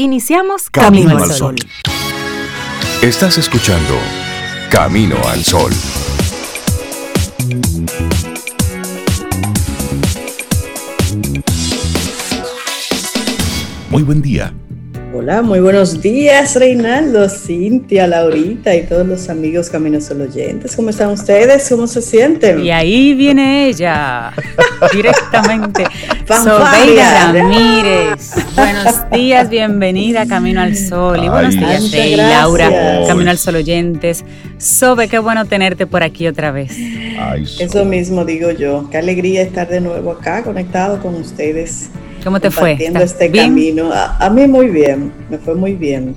Iniciamos Camino, al Sol. Estás escuchando Camino al Sol. Muy buen día. Hola, muy buenos días, Reinaldo, Cintia, Laurita y todos los amigos Camino Sol oyentes. ¿Cómo están ustedes? ¿Cómo se sienten? Y ahí viene ella, directamente. Sobeida Ramírez. Buenos días, bienvenida a Camino al Sol. Y buenos días, Rey, Laura, Camino al Sol oyentes. Sobe, qué bueno tenerte por aquí otra vez. Eso mismo digo yo. Qué alegría estar de nuevo acá, conectado con ustedes. ¿Cómo te fue? este camino. A, mí muy bien, me fue muy bien.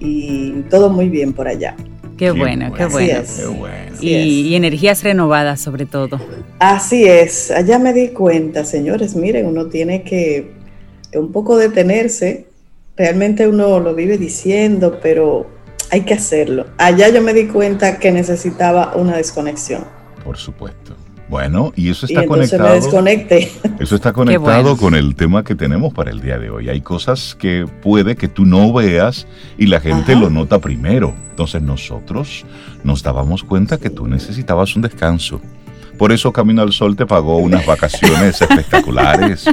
Y todo muy bien por allá. Qué, bueno, qué bueno. Qué bueno. Y, energías renovadas sobre todo. Así es, allá me di cuenta, señores, miren, uno tiene que un poco detenerse. Realmente uno lo vive diciendo, pero hay que hacerlo. Allá yo me di cuenta que necesitaba una desconexión. Por supuesto. Bueno, y eso está conectado. Eso está conectado con el tema que tenemos para el día de hoy. Hay cosas que puede que tú no veas y la gente lo nota primero. Entonces nosotros nos dábamos cuenta que tú necesitabas un descanso. Por eso Camino al Sol te pagó unas vacaciones espectaculares.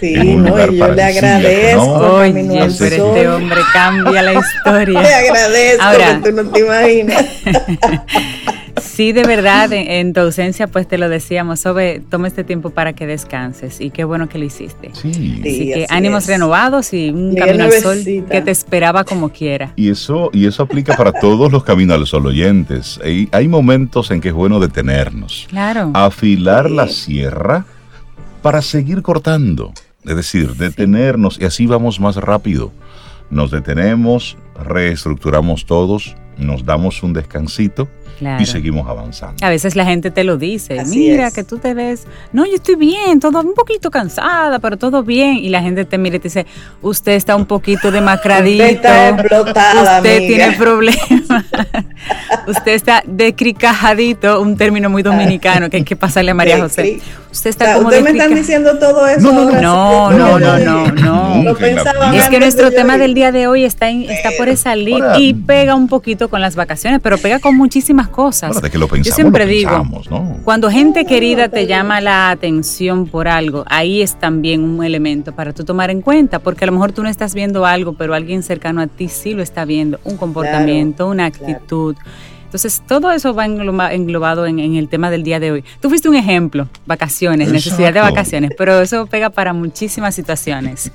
Sí, no, y yo le agradezco. Oye, pero este hombre cambia la historia. Le agradezco, Ahora, tú no te imaginas. Sí, de verdad, en, tu ausencia, pues te lo decíamos, Sobe, toma este tiempo para que descanses y qué bueno que lo hiciste. Sí. Así que ánimos renovados y un camino al sol que te esperaba como quiera. Y eso, y eso aplica para todos los caminos al sol oyentes. Hay, hay momentos en que es bueno detenernos. Claro. Afilar la sierra para seguir cortando. Es decir, detenernos y así vamos más rápido. Nos detenemos, reestructuramos todos, nos damos un descansito y seguimos avanzando. A veces la gente te lo dice, mira que tú te ves, no, yo estoy bien, todo un poquito cansada, pero todo bien. Y la gente te mira y te dice, usted está un poquito demacradito, usted, está explotada, usted tiene problemas, usted está decricajadito, un término muy dominicano que hay que pasarle a María José. Usted está como ¿Usted me están diciendo todo eso? No, no, no, no, no, no. Es que nuestro tema del día de hoy está, está por esa línea y pega un poquito con las vacaciones, pero pega con muchísimas cosas. Yo siempre digo, cuando gente querida te llama la atención por algo, ahí es también un elemento para tú tomar en cuenta, porque a lo mejor tú no estás viendo algo, pero alguien cercano a ti sí lo está viendo, un comportamiento, una actitud. Entonces, todo eso va englobado en, el tema del día de hoy. Tú fuiste un ejemplo, vacaciones, necesidad de vacaciones, pero eso pega para muchísimas situaciones.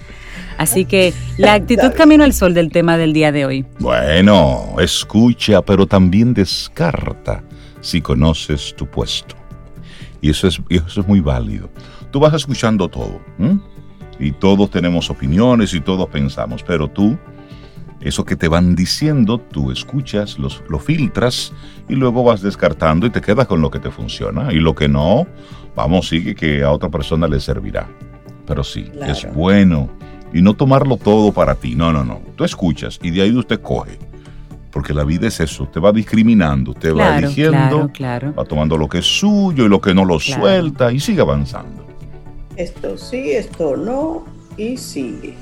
Así que la actitud camino al sol del tema del día de hoy. Bueno, escucha, pero también descarta si conoces tu puesto. Y eso es, eso es muy válido. Tú vas escuchando todo. Y todos tenemos opiniones y todos pensamos, pero tú eso que te van diciendo, tú escuchas, los, lo filtras y luego vas descartando y te quedas con lo que te funciona. Y lo que no, vamos, sigue que a otra persona le servirá. Pero sí, es bueno. Y no tomarlo todo para ti. No, no, no. Tú escuchas y de ahí usted coge. Porque la vida es eso, usted va discriminando, usted va diciendo, va tomando lo que es suyo y lo que no lo suelta y sigue avanzando. Esto sí, esto no, y sigue.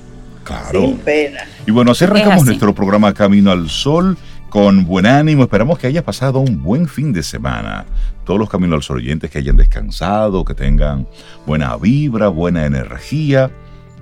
Claro. Sin pena. Y bueno, así arrancamos nuestro programa Camino al Sol con buen ánimo. Esperamos que haya pasado un buen fin de semana. Todos los Camino al Sol oyentes que hayan descansado, que tengan buena vibra, buena energía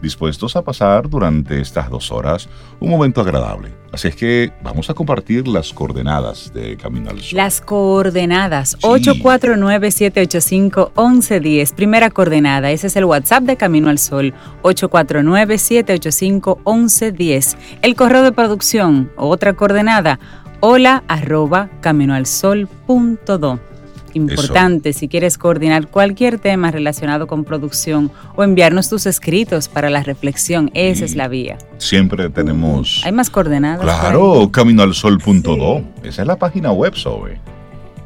dispuestos a pasar durante estas dos horas un momento agradable. Así es que vamos a compartir las coordenadas de Camino al Sol. Las coordenadas 849-785-1110. Primera coordenada, ese es el WhatsApp de Camino al Sol. 849-785-1110. El correo de producción, otra coordenada, hola arroba caminoalsol.do. Importante si quieres coordinar cualquier tema relacionado con producción o enviarnos tus escritos para la reflexión. Esa es la vía. Siempre tenemos. Hay más coordenadas. Claro, caminoalsol.do. Esa es la página web, Zoe.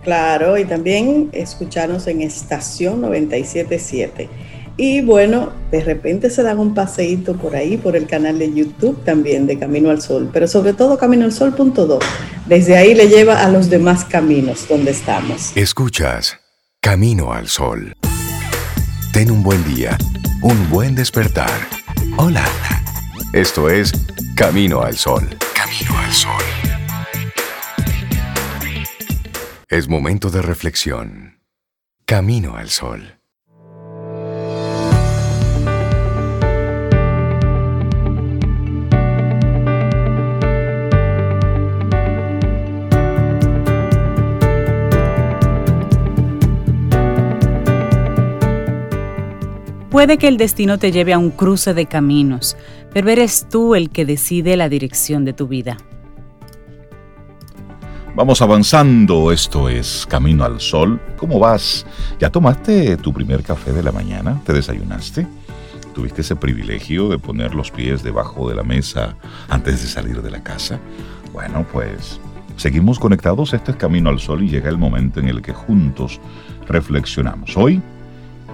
Claro, y también escucharnos en estación 977 y bueno, de repente se dan un paseíto por ahí, por el canal de YouTube también de Camino al Sol, pero sobre todo Camino al Sol.do. Desde ahí le lleva a los demás caminos donde estamos. Escuchas Camino al Sol. Ten un buen día, un buen despertar. Hola. Esto es Camino al Sol. Camino al Sol. Es momento de reflexión. Camino al Sol. Puede que el destino te lleve a un cruce de caminos, pero eres tú el que decide la dirección de tu vida. Vamos avanzando, esto es Camino al Sol. ¿Cómo vas? ¿Ya tomaste tu primer café de la mañana? ¿Te desayunaste? ¿Tuviste ese privilegio de poner los pies debajo de la mesa antes de salir de la casa? Bueno, pues seguimos conectados, este es Camino al Sol y llega el momento en el que juntos reflexionamos. Hoy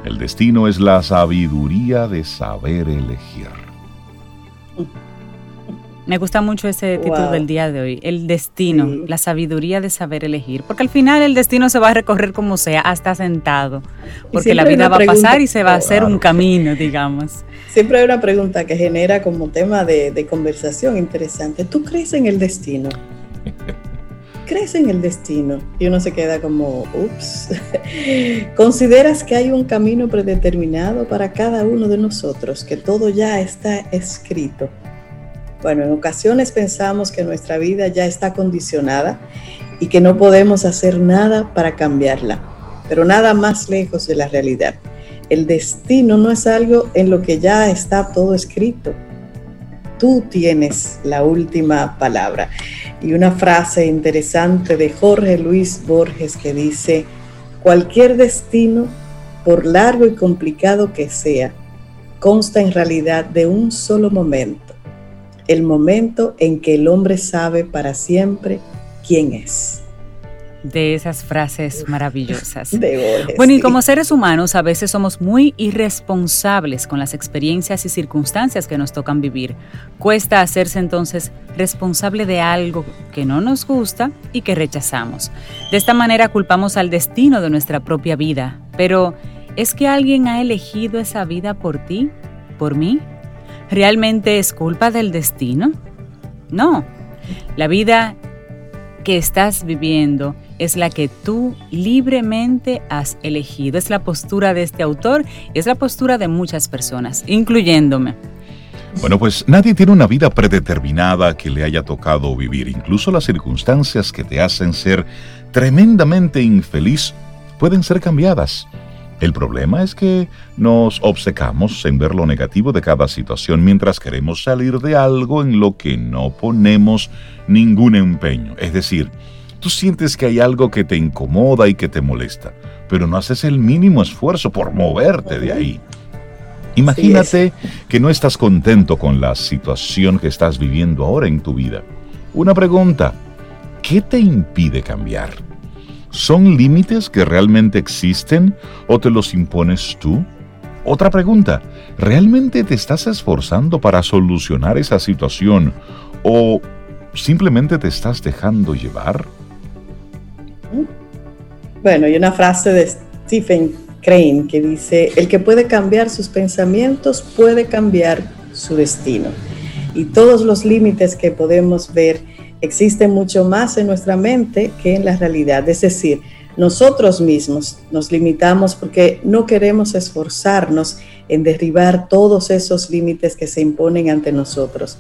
el destino es la sabiduría de saber elegir. Me gusta mucho ese título del día de hoy, el destino, la sabiduría de saber elegir, porque al final el destino se va a recorrer como sea, hasta sentado, porque la vida va a pasar y se va a hacer un camino, digamos. Siempre hay una pregunta que genera como tema de, de conversación interesante. ¿Tú crees en el destino? crees en el destino y uno se queda como, ups, ¿consideras que hay un camino predeterminado para cada uno de nosotros, que todo ya está escrito? Bueno, en ocasiones pensamos que nuestra vida ya está condicionada y que no podemos hacer nada para cambiarla, pero nada más lejos de la realidad. El destino no es algo en lo que ya está todo escrito. Tú tienes la última palabra y una frase interesante de Jorge Luis Borges que dice, cualquier destino, por largo y complicado que sea, consta en realidad de un solo momento, el momento en que el hombre sabe para siempre quién es de esas frases maravillosas. bueno, y como seres humanos a veces somos muy irresponsables con las experiencias y circunstancias que nos tocan vivir. Cuesta hacerse entonces responsable de algo que no nos gusta y que rechazamos. De esta manera culpamos al destino de nuestra propia vida. Pero, ¿es que alguien ha elegido esa vida por ti? ¿Por mí? ¿Realmente es culpa del destino? No. La vida que estás viviendo es la que tú libremente has elegido. Es la postura de este autor y es la postura de muchas personas, incluyéndome. Bueno, pues nadie tiene una vida predeterminada que le haya tocado vivir. Incluso las circunstancias que te hacen ser tremendamente infeliz pueden ser cambiadas. El problema es que nos obcecamos en ver lo negativo de cada situación mientras queremos salir de algo en lo que no ponemos ningún empeño. Es decir, Tú sientes que hay algo que te incomoda y que te molesta, pero no haces el mínimo esfuerzo por moverte de ahí. Imagínate que no estás contento con la situación que estás viviendo ahora en tu vida. Una pregunta, ¿qué te impide cambiar? ¿Son límites que realmente existen o te los impones tú? Otra pregunta, ¿realmente te estás esforzando para solucionar esa situación o simplemente te estás dejando llevar? Bueno, hay una frase de Stephen Crane que dice, el que puede cambiar sus pensamientos puede cambiar su destino. Y todos los límites que podemos ver existen mucho más en nuestra mente que en la realidad. Es decir, nosotros mismos nos limitamos porque no queremos esforzarnos en derribar todos esos límites que se imponen ante nosotros.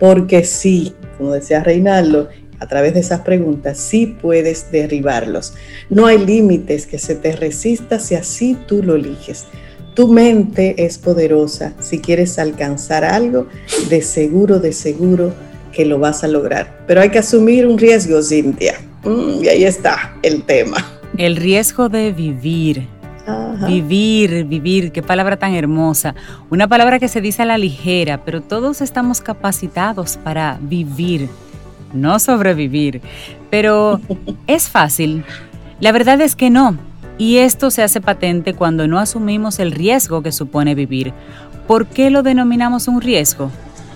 Porque sí, como decía Reinaldo, a través de esas preguntas, sí puedes derribarlos. No hay límites que se te resista si así tú lo eliges. Tu mente es poderosa. Si quieres alcanzar algo, de seguro, de seguro que lo vas a lograr. Pero hay que asumir un riesgo, Cintia. Mm, y ahí está el tema. El riesgo de vivir. Vivir, vivir, qué palabra tan hermosa. Una palabra que se dice a la ligera, pero todos estamos capacitados para vivir no sobrevivir. Pero es fácil. La verdad es que no. Y esto se hace patente cuando no asumimos el riesgo que supone vivir. ¿Por qué lo denominamos un riesgo?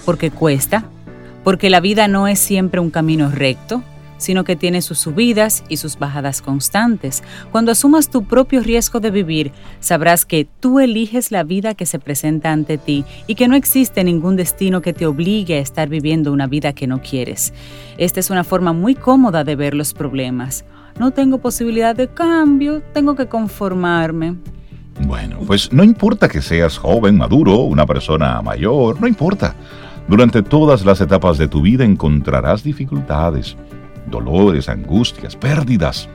Porque cuesta, porque la vida no es siempre un camino recto, sino que tiene sus subidas y sus bajadas constantes. Cuando asumas tu propio riesgo de vivir, sabrás que tú eliges la vida que se presenta ante ti y que no existe ningún destino que te obligue a estar viviendo una vida que no quieres. Esta es una forma muy cómoda de ver los problemas. No tengo posibilidad de cambio, tengo que conformarme. Bueno, pues no importa que seas joven, maduro, una persona mayor, no importa. Durante todas las etapas de tu vida encontrarás dificultades, dolores, angustias, pérdidas.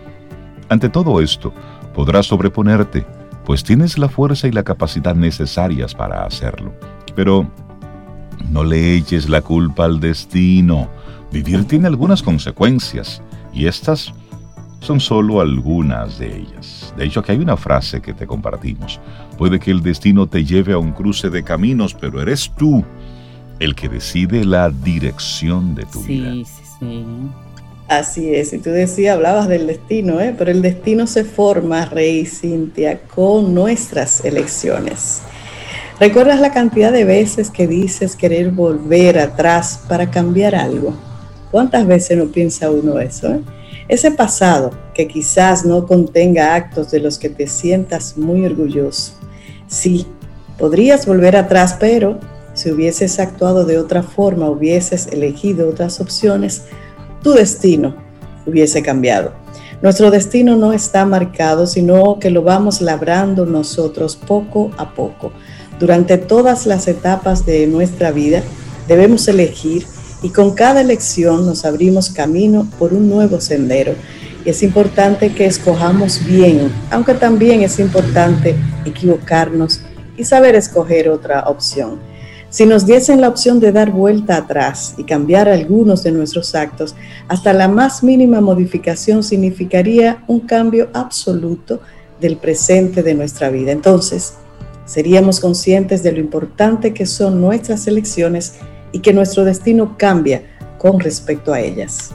Ante todo esto, podrás sobreponerte, pues tienes la fuerza y la capacidad necesarias para hacerlo. Pero no le eches la culpa al destino. Vivir tiene algunas consecuencias y estas son solo algunas de ellas. De hecho, aquí hay una frase que te compartimos. Puede que el destino te lleve a un cruce de caminos, pero eres tú el que decide la dirección de tu vida. Sí, sí, sí. Así es, y tú decías, hablabas del destino, ¿eh? pero el destino se forma, Rey Cintia, con nuestras elecciones. ¿Recuerdas la cantidad de veces que dices querer volver atrás para cambiar algo? ¿Cuántas veces no piensa uno eso? Eh? Ese pasado que quizás no contenga actos de los que te sientas muy orgulloso. Sí, podrías volver atrás, pero si hubieses actuado de otra forma, hubieses elegido otras opciones, tu destino hubiese cambiado. Nuestro destino no está marcado, sino que lo vamos labrando nosotros poco a poco. Durante todas las etapas de nuestra vida debemos elegir y con cada elección nos abrimos camino por un nuevo sendero. Y es importante que escojamos bien, aunque también es importante equivocarnos y saber escoger otra opción. Si nos diesen la opción de dar vuelta atrás y cambiar algunos de nuestros actos, hasta la más mínima modificación significaría un cambio absoluto del presente de nuestra vida. Entonces, seríamos conscientes de lo importante que son nuestras elecciones y que nuestro destino cambia con respecto a ellas.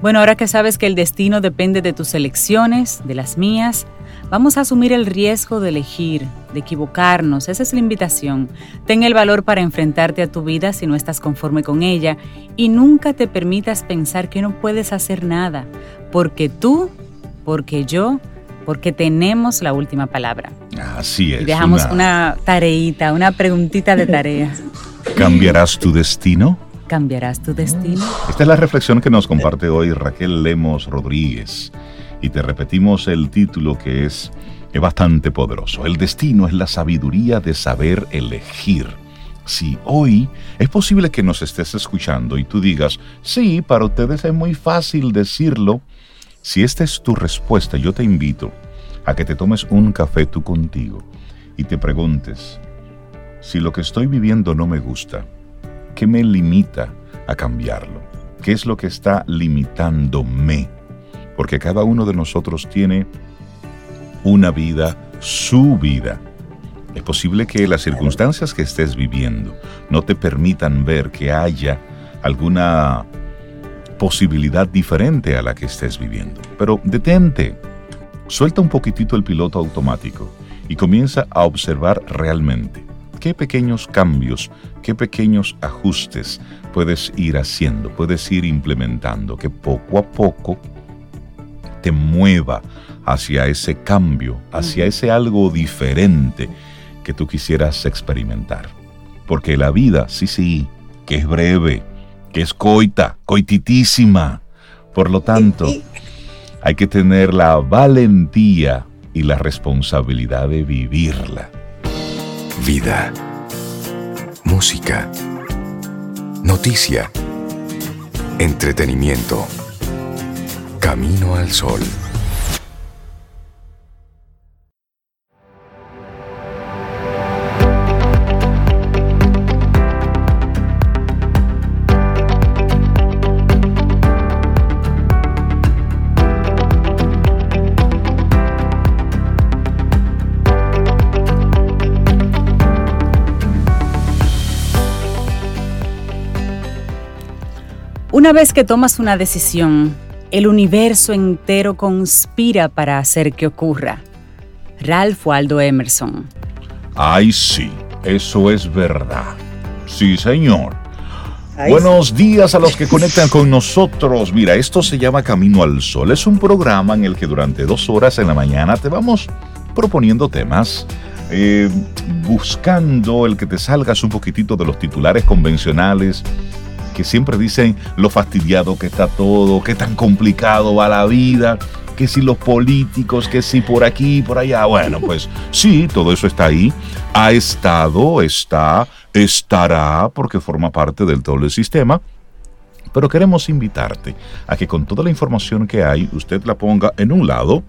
Bueno, ahora que sabes que el destino depende de tus elecciones, de las mías, vamos a asumir el riesgo de elegir, de equivocarnos. Esa es la invitación. Ten el valor para enfrentarte a tu vida si no estás conforme con ella y nunca te permitas pensar que no puedes hacer nada, porque tú, porque yo, porque tenemos la última palabra. Así es. Y dejamos una, una tareita, una preguntita de tarea. ¿Cambiarás tu destino? ¿Cambiarás tu destino? Esta es la reflexión que nos comparte hoy Raquel Lemos Rodríguez. Y te repetimos el título que es, bastante poderoso. El destino es la sabiduría de saber elegir. Si hoy es posible que nos estés escuchando y tú digas, sí, para ustedes es muy fácil decirlo. Si esta es tu respuesta, yo te invito a que te tomes un café tú contigo y te preguntes, si lo que estoy viviendo no me gusta, ¿qué me limita a cambiarlo? ¿Qué es lo que está limitándome? Porque cada uno de nosotros tiene una vida, su vida. Es posible que las circunstancias que estés viviendo no te permitan ver que haya alguna posibilidad diferente a la que estés viviendo. Pero detente, suelta un poquitito el piloto automático y comienza a observar realmente qué pequeños cambios, qué pequeños ajustes puedes ir haciendo, puedes ir implementando, que poco a poco te mueva hacia ese cambio, hacia ese algo diferente que tú quisieras experimentar. Porque la vida, sí, sí, que es breve, que es coita, coititísima. Por lo tanto, hay que tener la valentía y la responsabilidad de vivirla vida, música, noticia, entretenimiento. Camino al sol. Una vez que tomas una decisión, el universo entero conspira para hacer que ocurra. Ralph Waldo Emerson. Ay, sí, eso es verdad. Sí, señor. Buenos días a los que conectan con nosotros. Mira, esto se llama Camino al Sol. Es un programa en el que durante dos horas en la mañana te vamos proponiendo temas, eh, buscando el que te salgas un poquitito de los titulares convencionales que siempre dicen lo fastidiado que está todo, qué tan complicado va la vida, que si los políticos, que si por aquí, por allá. Bueno, pues sí, todo eso está ahí. Ha estado, está, estará, porque forma parte del todo el sistema. Pero queremos invitarte a que con toda la información que hay, usted la ponga en un lado,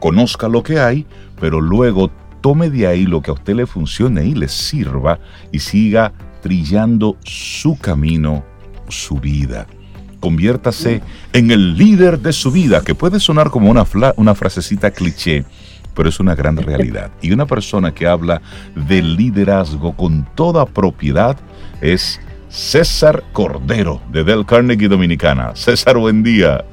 conozca lo que hay, pero luego tome de ahí lo que a usted le funcione y le sirva y siga trillando su camino, su vida conviértase en el líder de su vida, que puede sonar como una, una frasecita cliché, pero es una gran realidad. Y una persona que habla de liderazgo con toda propiedad es César Cordero, de Del Carnegie Dominicana. César, buen día.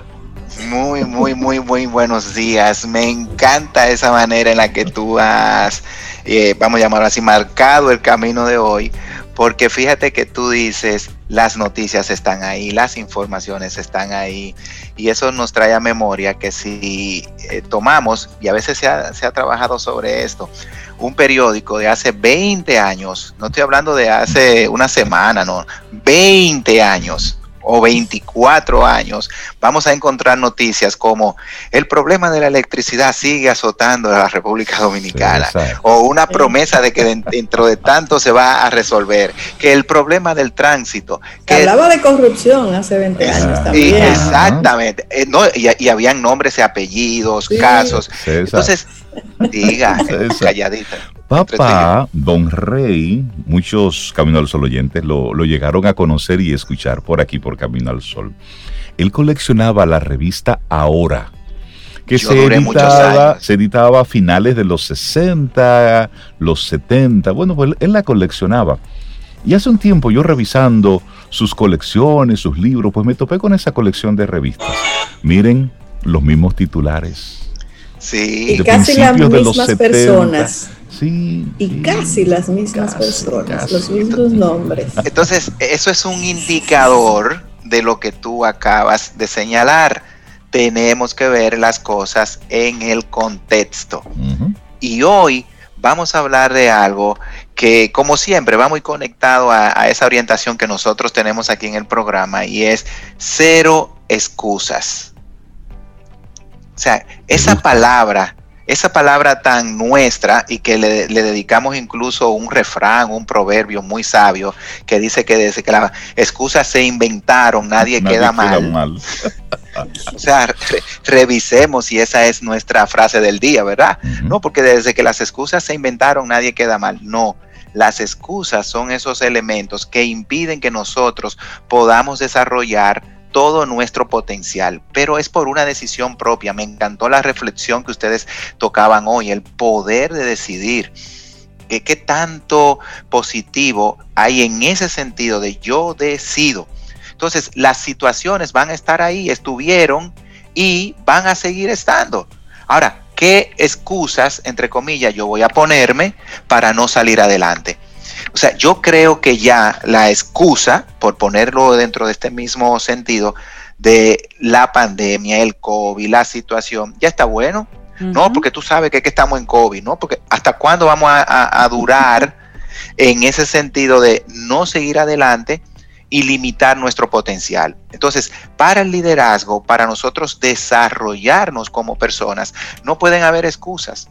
Muy, muy, muy, muy buenos días. Me encanta esa manera en la que tú has, eh, vamos a llamarlo así, marcado el camino de hoy, porque fíjate que tú dices, las noticias están ahí, las informaciones están ahí, y eso nos trae a memoria que si eh, tomamos, y a veces se ha, se ha, trabajado sobre esto, un periódico de hace 20 años, no estoy hablando de hace una semana, no, 20 años, o 24 años, vamos a encontrar noticias como el problema de la electricidad sigue azotando a la República Dominicana, o una promesa de que dentro de tanto se va a resolver, que el problema del tránsito. Que hablaba de corrupción hace 20 años también. Exactamente, eh, no, y, habían nombres y apellidos, casos. Entonces, diga, calladita. Papá, Don Rey, muchos Camino al Sol oyentes lo, llegaron a conocer y escuchar por aquí, por Camino al Sol. Él coleccionaba la revista Ahora, que se editaba, se editaba a finales de los 60, los 70. Bueno, pues él la coleccionaba. Y hace un tiempo yo revisando sus colecciones, sus libros, pues me topé con esa colección de revistas. Miren los mismos titulares. Sí, y casi las mismas personas y casi las mismas personas, los mismos nombres. Entonces, eso es un indicador de lo que tú acabas de señalar. Tenemos que ver las cosas en el contexto. Y hoy vamos a hablar de algo que, como siempre, va muy conectado a, a esa orientación que nosotros tenemos aquí en el programa y es cero excusas. O sea, esa palabra esa palabra tan nuestra y que le, dedicamos incluso un refrán, un proverbio muy sabio que dice que desde que las excusas se inventaron nadie, queda, mal. o sea, revisemos si esa es nuestra frase del día, ¿verdad? No, porque desde que las excusas se inventaron nadie queda mal. No, las excusas son esos elementos que impiden que nosotros podamos desarrollar todo nuestro potencial, pero es por una decisión propia. Me encantó la reflexión que ustedes tocaban hoy, el poder de decidir. ¿Qué, qué tanto positivo hay en ese sentido de yo decido? Entonces, las situaciones van a estar ahí, estuvieron y van a seguir estando. Ahora, ¿qué excusas, entre comillas, yo voy a ponerme para no salir adelante? O sea, yo creo que ya la excusa, por ponerlo dentro de este mismo sentido, de la pandemia, el COVID, la situación, ya está bueno. No, porque tú sabes que, que, estamos en COVID, ¿no? Porque hasta cuándo vamos a, durar en ese sentido de no seguir adelante y limitar nuestro potencial. Entonces, para el liderazgo, para nosotros desarrollarnos como personas, no pueden haber excusas.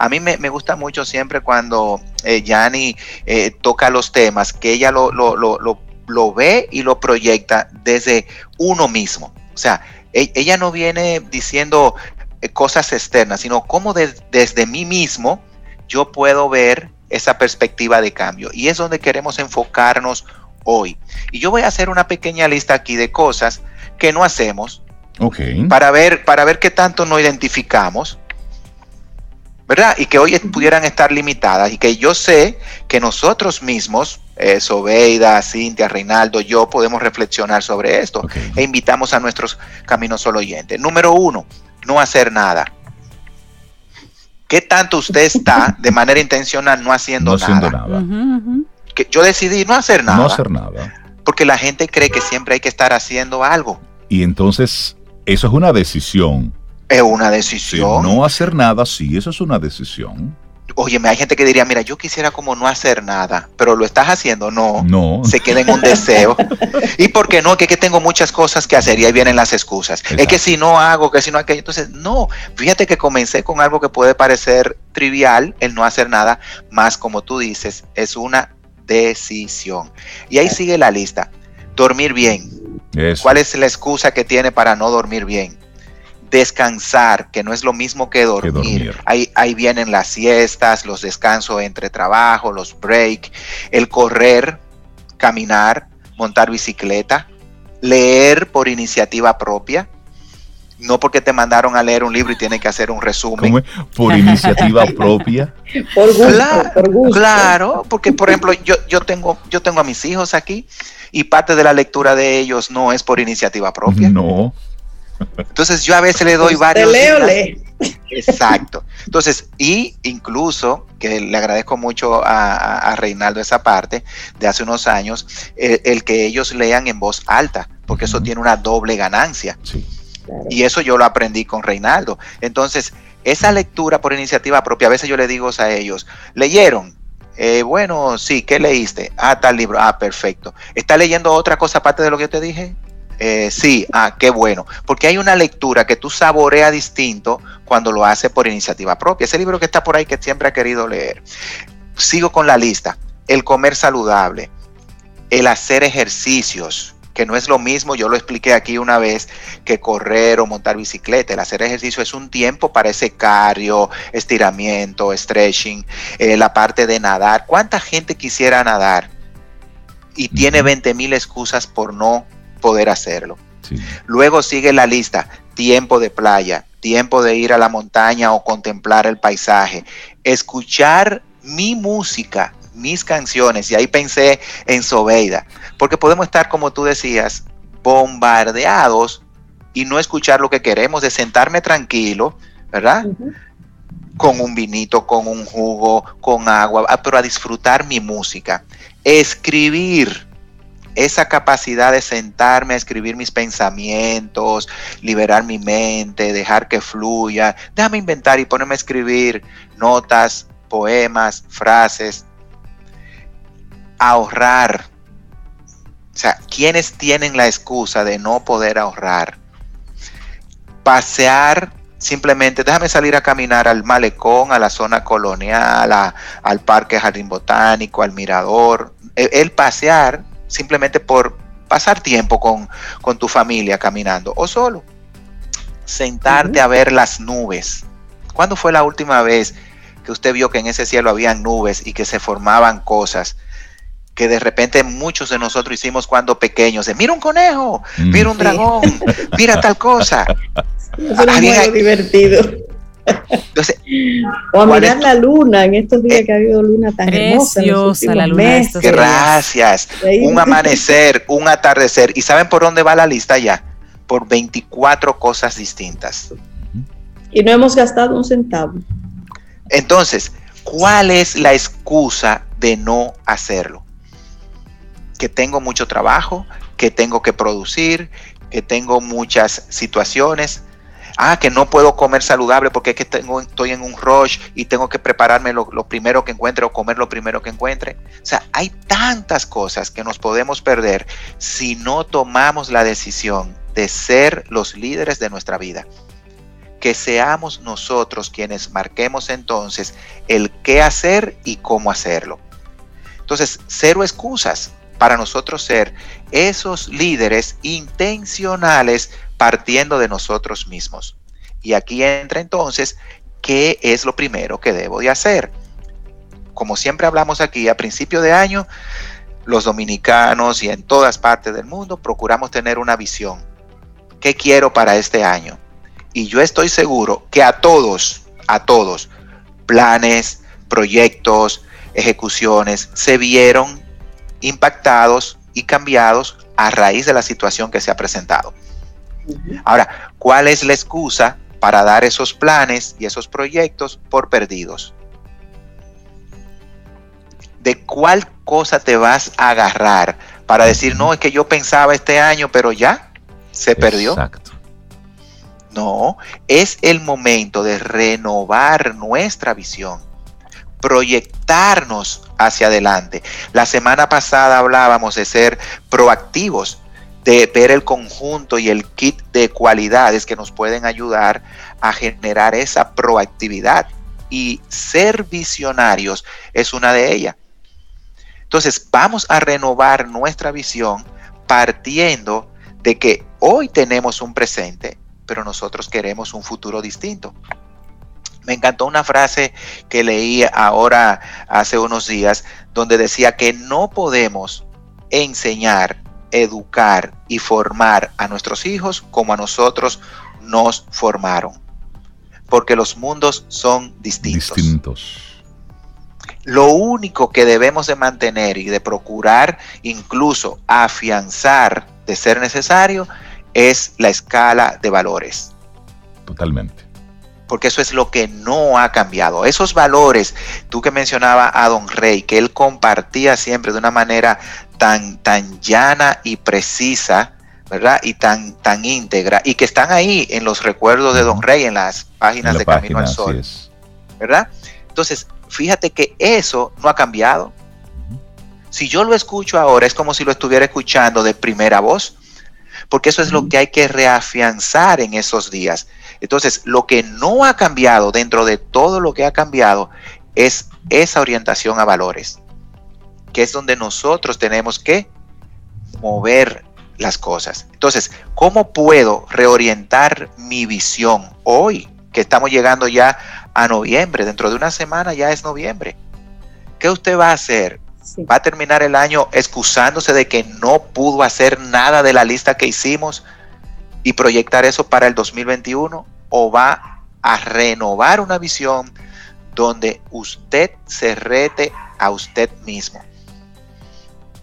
A mí me, gusta mucho siempre cuando eh, Yanni eh, toca los temas, que ella lo, lo, ve y lo proyecta desde uno mismo. O sea, e, ella no viene diciendo eh, cosas externas, sino cómo desde mí mismo yo puedo ver esa perspectiva de cambio. Y es donde queremos enfocarnos hoy. Y yo voy a hacer una pequeña lista aquí de cosas que no hacemos. Para ver, para ver qué tanto nos identificamos ¿verdad? Y que hoy pudieran estar limitadas y que yo sé que nosotros mismos, eh, Sobeida, Cintia, Reinaldo, yo podemos reflexionar sobre esto e invitamos a nuestros caminos solo oyentes. Número uno, no hacer nada. ¿Qué tanto usted está de manera intencional no haciendo nada? Que yo decidí no hacer nada. No hacer nada. porque la gente cree que siempre hay que estar haciendo algo. Y entonces, eso es una decisión. Es una decisión. no hacer nada, sí, eso es una decisión. Oye, hay gente que diría, mira, yo quisiera como no hacer nada, pero lo estás haciendo, no. No. Se queda en un deseo. ¿Y por qué no? Que, que tengo muchas cosas que hacer y ahí vienen las excusas. Es que si no hago, que si no aquello. Entonces, no. Fíjate que comencé con algo que puede parecer trivial, el no hacer nada, más como tú dices, es una decisión. Y ahí sigue la lista. Dormir bien. ¿Cuál es la excusa que tiene para no dormir bien? Descansar, que no es lo mismo que dormir. Ahí, ahí, vienen las siestas, los descansos entre trabajo, los breaks, el correr, caminar, montar bicicleta, leer por iniciativa propia. No porque te mandaron a leer un libro y tienes que hacer un resumen. Por iniciativa propia. por, gusto, claro, por gusto. Claro, porque por ejemplo, yo, yo, tengo, yo tengo a mis hijos aquí y parte de la lectura de ellos no es por iniciativa propia. No. Entonces yo a veces le doy varios. Exacto. Entonces, y incluso, que le agradezco mucho a, Reinaldo esa parte de hace unos años, el, que ellos lean en voz alta, porque eso tiene una doble ganancia. Y eso yo lo aprendí con Reinaldo. Entonces, esa lectura por iniciativa propia, a veces yo le digo a ellos, ¿leyeron? Eh, bueno, sí, ¿qué leíste? Ah, tal libro. Ah, perfecto. ¿Está leyendo otra cosa aparte de lo que yo te dije? Eh, sí, ah, qué bueno, porque hay una lectura que tú saboreas distinto cuando lo haces por iniciativa propia. Ese libro que está por ahí que siempre ha querido leer. Sigo con la lista. El comer saludable, el hacer ejercicios, que no es lo mismo, yo lo expliqué aquí una vez, que correr o montar bicicleta. El hacer ejercicio es un tiempo para ese cardio, estiramiento, stretching, eh, la parte de nadar. ¿Cuánta gente quisiera nadar? Y tiene 20 mil excusas por no poder hacerlo. Luego sigue la lista, tiempo de playa, tiempo de ir a la montaña o contemplar el paisaje, escuchar mi música, mis canciones, y ahí pensé en Sobeida, porque podemos estar, como tú decías, bombardeados y no escuchar lo que queremos, de sentarme tranquilo, ¿verdad? Con un vinito, con un jugo, con agua, pero a disfrutar mi música. Escribir, esa capacidad de sentarme a escribir mis pensamientos, liberar mi mente, dejar que fluya, déjame inventar y ponerme a escribir notas, poemas, frases, ahorrar. O sea, ¿quiénes tienen la excusa de no poder ahorrar? Pasear simplemente, déjame salir a caminar al malecón, a la zona colonial, al parque jardín botánico, al mirador. el pasear simplemente por pasar tiempo con, tu familia caminando o solo. Sentarte a ver las nubes. ¿Cuándo fue la última vez que usted vio que en ese cielo habían nubes y que se formaban cosas? que de repente muchos de nosotros hicimos cuando pequeños, mira un conejo, mira un dragón, mira tal cosa. Es divertido. Entonces, o a mirar la luna en estos días eh, que ha habido luna tan hermosa. la luna Gracias. Un amanecer, un atardecer. ¿Y saben por dónde va la lista ya? Por 24 cosas distintas. Y no hemos gastado un centavo. Entonces, ¿cuál es la excusa de no hacerlo? Que tengo mucho trabajo, que tengo que producir, que tengo muchas situaciones ah, que no puedo comer saludable porque es que tengo, estoy en un rush y tengo que prepararme lo, primero que encuentre o comer lo primero que encuentre. O sea, hay tantas cosas que nos podemos perder si no tomamos la decisión de ser los líderes de nuestra vida. Que seamos nosotros quienes marquemos entonces el qué hacer y cómo hacerlo. Entonces, cero excusas para nosotros ser esos líderes intencionales partiendo de nosotros mismos. Y aquí entra entonces, ¿qué es lo primero que debo de hacer? Como siempre hablamos aquí, a principio de año, los dominicanos y en todas partes del mundo procuramos tener una visión. ¿Qué quiero para este año? Y yo estoy seguro que a todos, a todos, planes, proyectos, ejecuciones, se vieron impactados y cambiados a raíz de la situación que se ha presentado. Ahora, ¿cuál es la excusa para dar esos planes y esos proyectos por perdidos? ¿De cuál cosa te vas a agarrar para decir, no, es que yo pensaba este año, pero ya se perdió. Exacto. No, es el momento de renovar nuestra visión, proyectarnos hacia adelante. La semana pasada hablábamos de ser proactivos, de ver el conjunto y el kit de cualidades que nos pueden ayudar a generar esa proactividad. Y ser visionarios es una de ellas. Entonces vamos a renovar nuestra visión partiendo de que hoy tenemos un presente, pero nosotros queremos un futuro distinto. Me encantó una frase que leí ahora hace unos días donde decía que no podemos enseñar, educar y formar a nuestros hijos como a nosotros nos formaron. Porque los mundos son distintos. distintos. Lo único que debemos de mantener y de procurar incluso afianzar de ser necesario es la escala de valores. Totalmente. Porque eso es lo que no ha cambiado. Esos valores, tú que mencionaba a Don Rey, que él compartía siempre de una manera tan, tan llana y precisa, ¿verdad? Y tan, tan íntegra, y que están ahí en los recuerdos de Don Rey, en las páginas de Camino al Sol. ¿Verdad? Entonces, fíjate que eso no ha cambiado. Si yo lo escucho ahora, es como si lo estuviera escuchando de primera voz, porque eso es lo que hay que reafianzar en esos días. Entonces, lo que no ha cambiado dentro de todo lo que ha cambiado es esa orientación a valores, que es donde nosotros tenemos que mover las cosas. Entonces, ¿cómo puedo reorientar mi visión hoy, que estamos llegando ya a noviembre. Dentro de una semana ya es noviembre. ¿Qué usted va a hacer? ¿Va a terminar el año excusándose de que no pudo hacer nada de la lista que hicimos y proyectar eso para el 2021? ¿O va a renovar una visión donde usted se rete a usted mismo?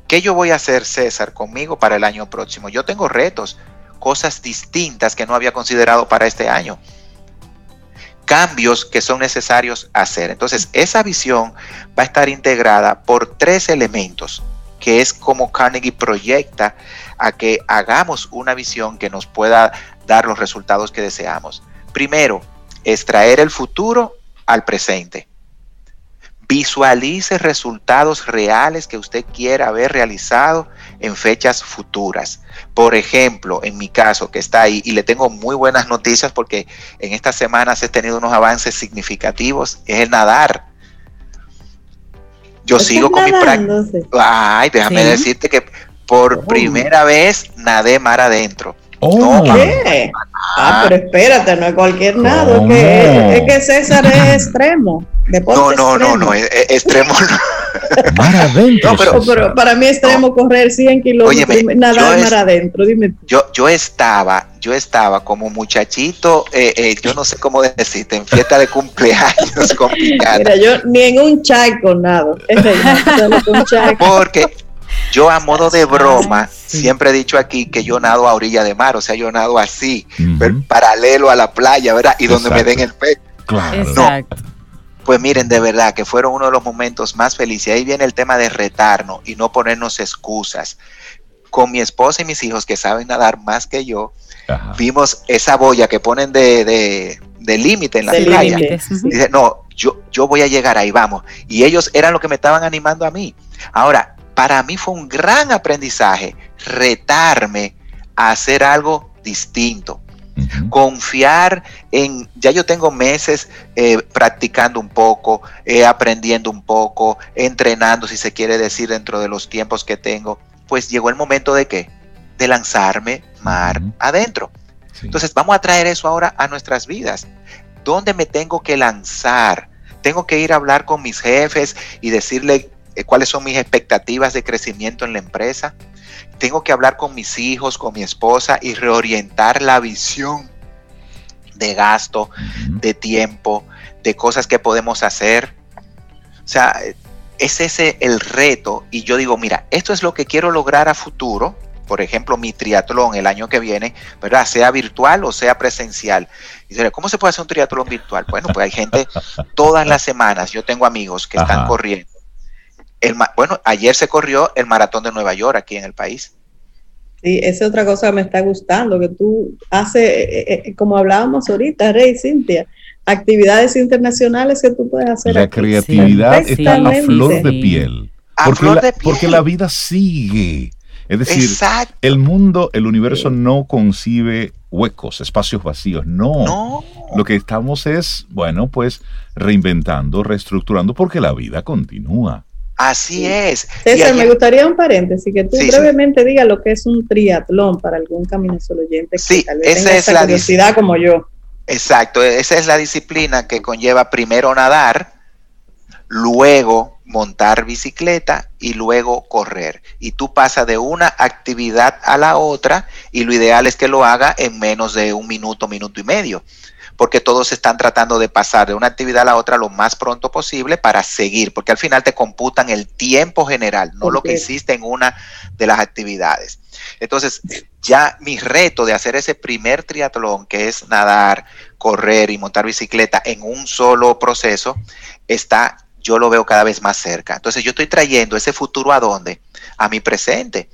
¿Qué yo voy a hacer, César, conmigo para el año próximo? Yo tengo retos, cosas distintas que no había considerado para este año cambios que son necesarios hacer. Entonces, esa visión va a estar integrada por tres elementos, que es como Carnegie proyecta a que hagamos una visión que nos pueda dar los resultados que deseamos. Primero, extraer el futuro al presente. Visualice resultados reales que usted quiera haber realizado en fechas futuras. Por ejemplo, en mi caso, que está ahí, y le tengo muy buenas noticias porque en estas semanas he tenido unos avances significativos, es el nadar. Yo sigo con mi práctica. Ay, déjame decirte que por oh. primera vez nadé mar adentro. Oh. ¿Qué? Ah, pero espérate, no es cualquier nado, es que César es extremo no, no, no, no, extremo no. Mar adentro. No, pero, para mí extremo correr 100 kilómetros, nadar mar adentro, dime. Yo, yo estaba, yo estaba como muchachito, eh, eh, yo no sé cómo decirte, en fiesta de cumpleaños complicada. Mira, yo ni en un charco nado. Porque yo a modo de broma, siempre he dicho aquí que yo nado a orilla de mar, o sea, yo nado así, paralelo a la playa, ¿verdad? Y donde me den el pecho. Claro. Exacto. Pues miren, de verdad que fueron uno de los momentos más felices. Ahí viene el tema de retarnos y no ponernos excusas. Con mi esposa y mis hijos que saben nadar más que yo, vimos esa boya que ponen de, límite en la playa. Dice, no, yo, yo voy a llegar ahí, vamos. Y ellos eran los que me estaban animando a mí. Ahora, para mí fue un gran aprendizaje retarme a hacer algo distinto. Confiar en, ya yo tengo meses eh, practicando un poco, eh, aprendiendo un poco, entrenando, si se quiere decir, dentro de los tiempos que tengo, pues llegó el momento de qué? De lanzarme mar adentro. Entonces vamos a traer eso ahora a nuestras vidas. ¿Dónde me tengo que lanzar? Tengo que ir a hablar con mis jefes y decirle cuáles son mis expectativas de crecimiento en la empresa tengo que hablar con mis hijos, con mi esposa y reorientar la visión de gasto, de tiempo, de cosas que podemos hacer. O sea, es ese el reto y yo digo, mira, esto es lo que quiero lograr a futuro. Por ejemplo, mi triatlón el año que viene, ¿verdad? Sea virtual o sea presencial. Y ¿cómo se puede hacer un triatlón virtual? Bueno, pues hay gente todas las semanas, yo tengo amigos que están corriendo El, bueno, ayer se corrió el maratón de Nueva York aquí en el país. Sí, esa es otra cosa que me está gustando, que tú haces, eh, eh, eh, como hablábamos ahorita, Rey, Cintia, actividades internacionales que tú puedes hacer. La creatividad está a flor de piel. Porque, la, porque la vida sigue. Es decir, el mundo, el universo no concibe huecos, espacios vacíos. No. no. Lo que estamos es, bueno, pues reinventando, reestructurando, porque la vida continúa. Así es. César, me gustaría un paréntesis, que tú brevemente digas lo que es un triatlón para algún camino solo oyente sí, esa es la curiosidad como yo. Exacto, esa es la disciplina que conlleva primero nadar, luego montar bicicleta y luego correr. Y tú pasas de una actividad a la otra y lo ideal es que lo haga en menos de un minuto, minuto y medio porque todos están tratando de pasar de una actividad a la otra lo más pronto posible para seguir, porque al final te computan el tiempo general, no lo que hiciste en una de las actividades. Entonces, ya mi reto de hacer ese primer triatlón, que es nadar, correr y montar bicicleta en un solo proceso, está, yo lo veo cada vez más cerca. Entonces, yo estoy trayendo ese futuro a dónde? A mi presente.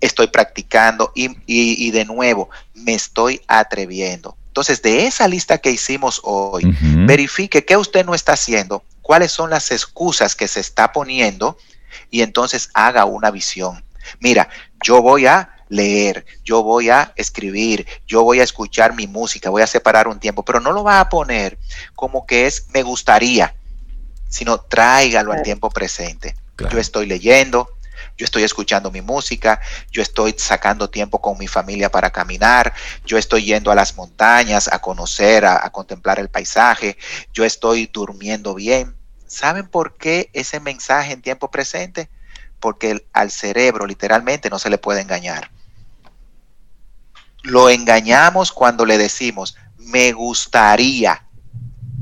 Estoy practicando y, y de nuevo, me estoy atreviendo. Entonces, de esa lista que hicimos hoy, verifique qué usted no está haciendo, cuáles son las excusas que se está poniendo y entonces haga una visión. Mira, yo voy a leer, yo voy a escribir, yo voy a escuchar mi música, voy a separar un tiempo, pero no lo va a poner como que es me gustaría, sino tráigalo al tiempo presente. Yo estoy leyendo, yo estoy escuchando mi música, yo estoy sacando tiempo con mi familia para caminar, yo estoy yendo a las montañas a conocer, a, contemplar el paisaje, yo estoy durmiendo bien. ¿Saben por qué ese mensaje en tiempo presente? Porque al cerebro literalmente no se le puede engañar. Lo engañamos cuando le decimos, me gustaría.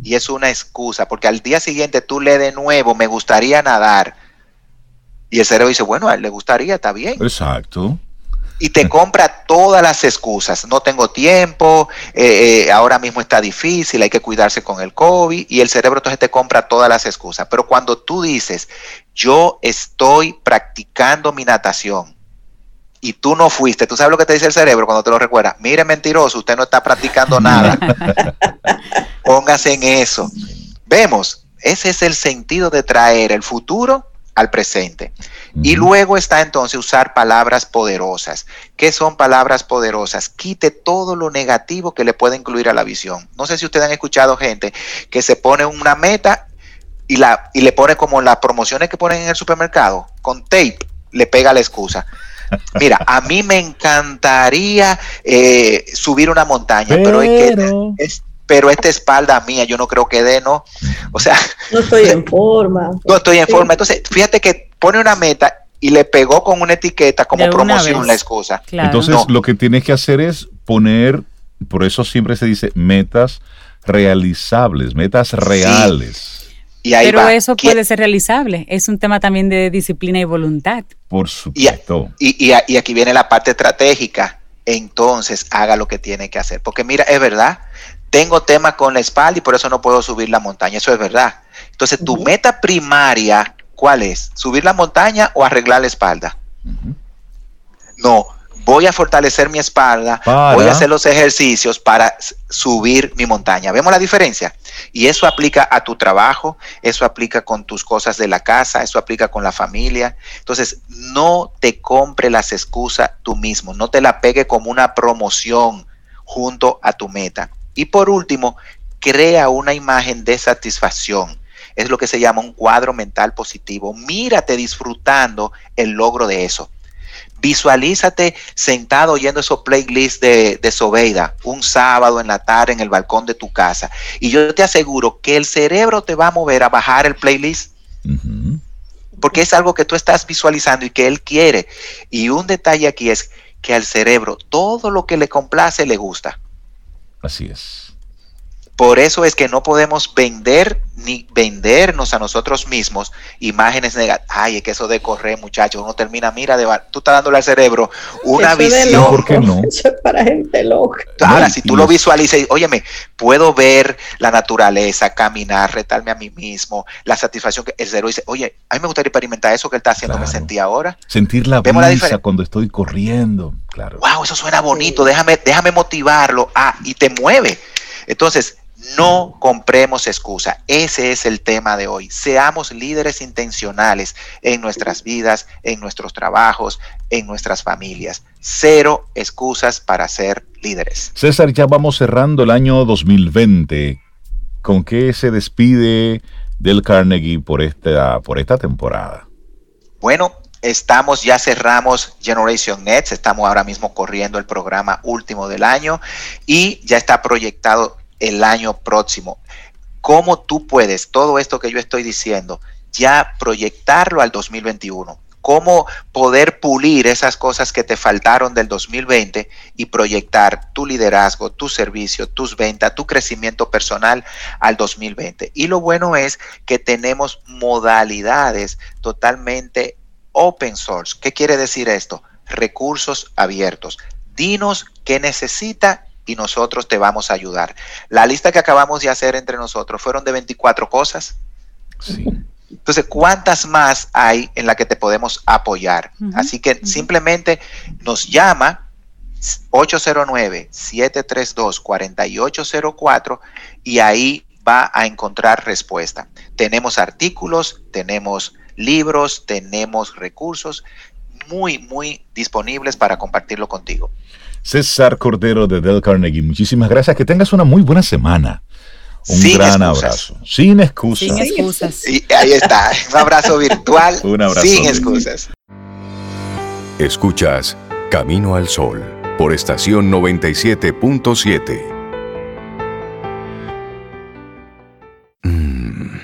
Y es una excusa, porque al día siguiente tú le de nuevo, me gustaría nadar y el cerebro dice, bueno, a él le gustaría, está bien. Exacto. Y te compra todas las excusas. No tengo tiempo, eh, eh, ahora mismo está difícil, hay que cuidarse con el COVID. Y el cerebro entonces te compra todas las excusas. Pero cuando tú dices, yo estoy practicando mi natación, y tú no fuiste, tú sabes lo que te dice el cerebro cuando te lo recuerda. Mire, mentiroso, usted no está practicando nada. Póngase en eso. Vemos, ese es el sentido de traer el futuro al presente. Y luego está entonces usar palabras poderosas. ¿Qué son palabras poderosas? Quite todo lo negativo que le puede incluir a la visión. No sé si ustedes han escuchado gente que se pone una meta y, la, y le pone como las promociones que ponen en el supermercado, con tape, le pega la excusa. Mira, a mí me encantaría eh, subir una montaña, pero, es que es, pero esta espalda mía yo no creo que dé, ¿no? O sea... No estoy en forma. No estoy en forma. Entonces, fíjate que pone una meta y le pegó con una etiqueta como promoción la excusa. Entonces, lo que tienes que hacer es poner, por eso siempre se dice metas realizables, metas reales. Y Pero eso puede ser realizable. Es un tema también de disciplina y voluntad. Por supuesto. y, y aquí viene la parte estratégica. Entonces, haga lo que tiene que hacer. Porque mira, es verdad, tengo tema con la espalda y por eso no puedo subir la montaña. Eso es verdad. Entonces, tu meta primaria, ¿cuál es? ¿Subir la montaña o arreglar la espalda? No, voy a fortalecer mi espalda, voy a hacer los ejercicios para subir mi montaña. ¿Vemos la diferencia? Y eso aplica a tu trabajo, eso aplica con tus cosas de la casa, eso aplica con la familia. Entonces, no te compre las excusas tú mismo, no te la pegue como una promoción junto a tu meta. Y por último, crea una imagen de satisfacción. Es lo que se llama un cuadro mental positivo. Mírate disfrutando el logro de eso. Visualízate sentado oyendo esos playlists de, de Sobeida un sábado en la tarde en el balcón de tu casa. Y yo te aseguro que el cerebro te va a mover a bajar el playlist. Porque es algo que tú estás visualizando y que él quiere. Y un detalle aquí es que al cerebro todo lo que le complace le gusta. Así es. Por eso es que no podemos vender ni vendernos a nosotros mismos imágenes negativas. Ay, es que eso de correr, muchachos, uno termina, mira, de, tú estás dándole al cerebro una visión. ¿Por qué no? Eso es para gente loca. Ahora, si tú lo visualizas, óyeme, puedo ver la naturaleza, caminar, retarme a mí mismo, la satisfacción que el cerebro dice, oye, a mí me gustaría experimentar eso que él está haciendo, me sentí ahora. Sentir la brisa cuando estoy corriendo, claro. Wow, eso suena bonito, déjame, déjame motivarlo. Ah, y te mueve. Entonces, no compremos excusa. Ese es el tema de hoy. Seamos líderes intencionales en nuestras vidas, en nuestros trabajos, en nuestras familias. Cero excusas para ser líderes. César, ya vamos cerrando el año 2020. ¿Con qué se despide del Carnegie por esta, por esta temporada? Bueno, estamos, ya cerramos Generation Nets, estamos ahora mismo corriendo el programa último del año y ya está proyectado el año próximo. ¿Cómo tú puedes todo esto que yo estoy diciendo ya proyectarlo al 2021? ¿Cómo poder pulir esas cosas que te faltaron del 2020 y proyectar tu liderazgo, tu servicio, tus ventas, tu crecimiento personal al 2020? Y lo bueno es que tenemos modalidades totalmente open source. ¿Qué quiere decir esto? Recursos abiertos. Dinos qué necesita y nosotros te vamos a ayudar. La lista que acabamos de hacer entre nosotros fueron de 24 cosas. Sí. Entonces, ¿cuántas más hay en la que te podemos apoyar? Así que simplemente nos llama 809-732-4804 y ahí va a encontrar respuesta. Tenemos artículos, tenemos libros, tenemos recursos muy, muy disponibles para compartirlo contigo. César Cordero de Del Carnegie, muchísimas gracias. Que tengas una muy buena semana. Un gran abrazo. Sin excusas. Sin excusas. ahí está. Un abrazo virtual. Un abrazo. Sin excusas. Escuchas Camino al Sol por estación 97.7. Mm,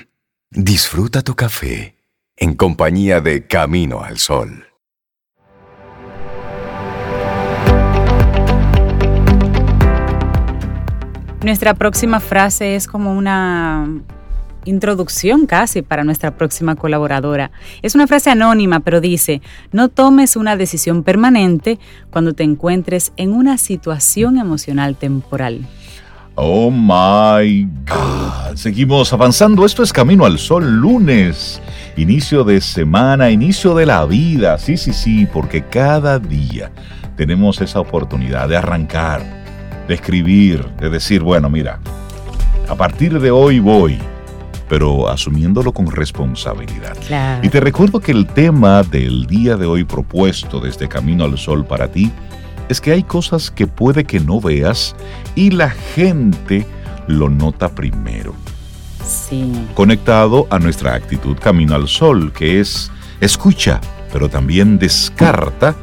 disfruta tu café en compañía de Camino al Sol. Nuestra próxima frase es como una introducción casi para nuestra próxima colaboradora. Es una frase anónima, pero dice, no tomes una decisión permanente cuando te encuentres en una situación emocional temporal. Oh my God. Seguimos avanzando. Esto es Camino al Sol lunes. Inicio de semana, inicio de la vida. Sí, sí, sí, porque cada día tenemos esa oportunidad de arrancar de escribir, de decir, bueno, mira, a partir de hoy voy, pero asumiéndolo con responsabilidad. Y te recuerdo que el tema del día de hoy propuesto desde Camino al Sol para ti es que hay cosas que puede que no veas y la gente lo nota primero. Sí. Conectado a nuestra actitud Camino al Sol, que es escucha, pero también descarta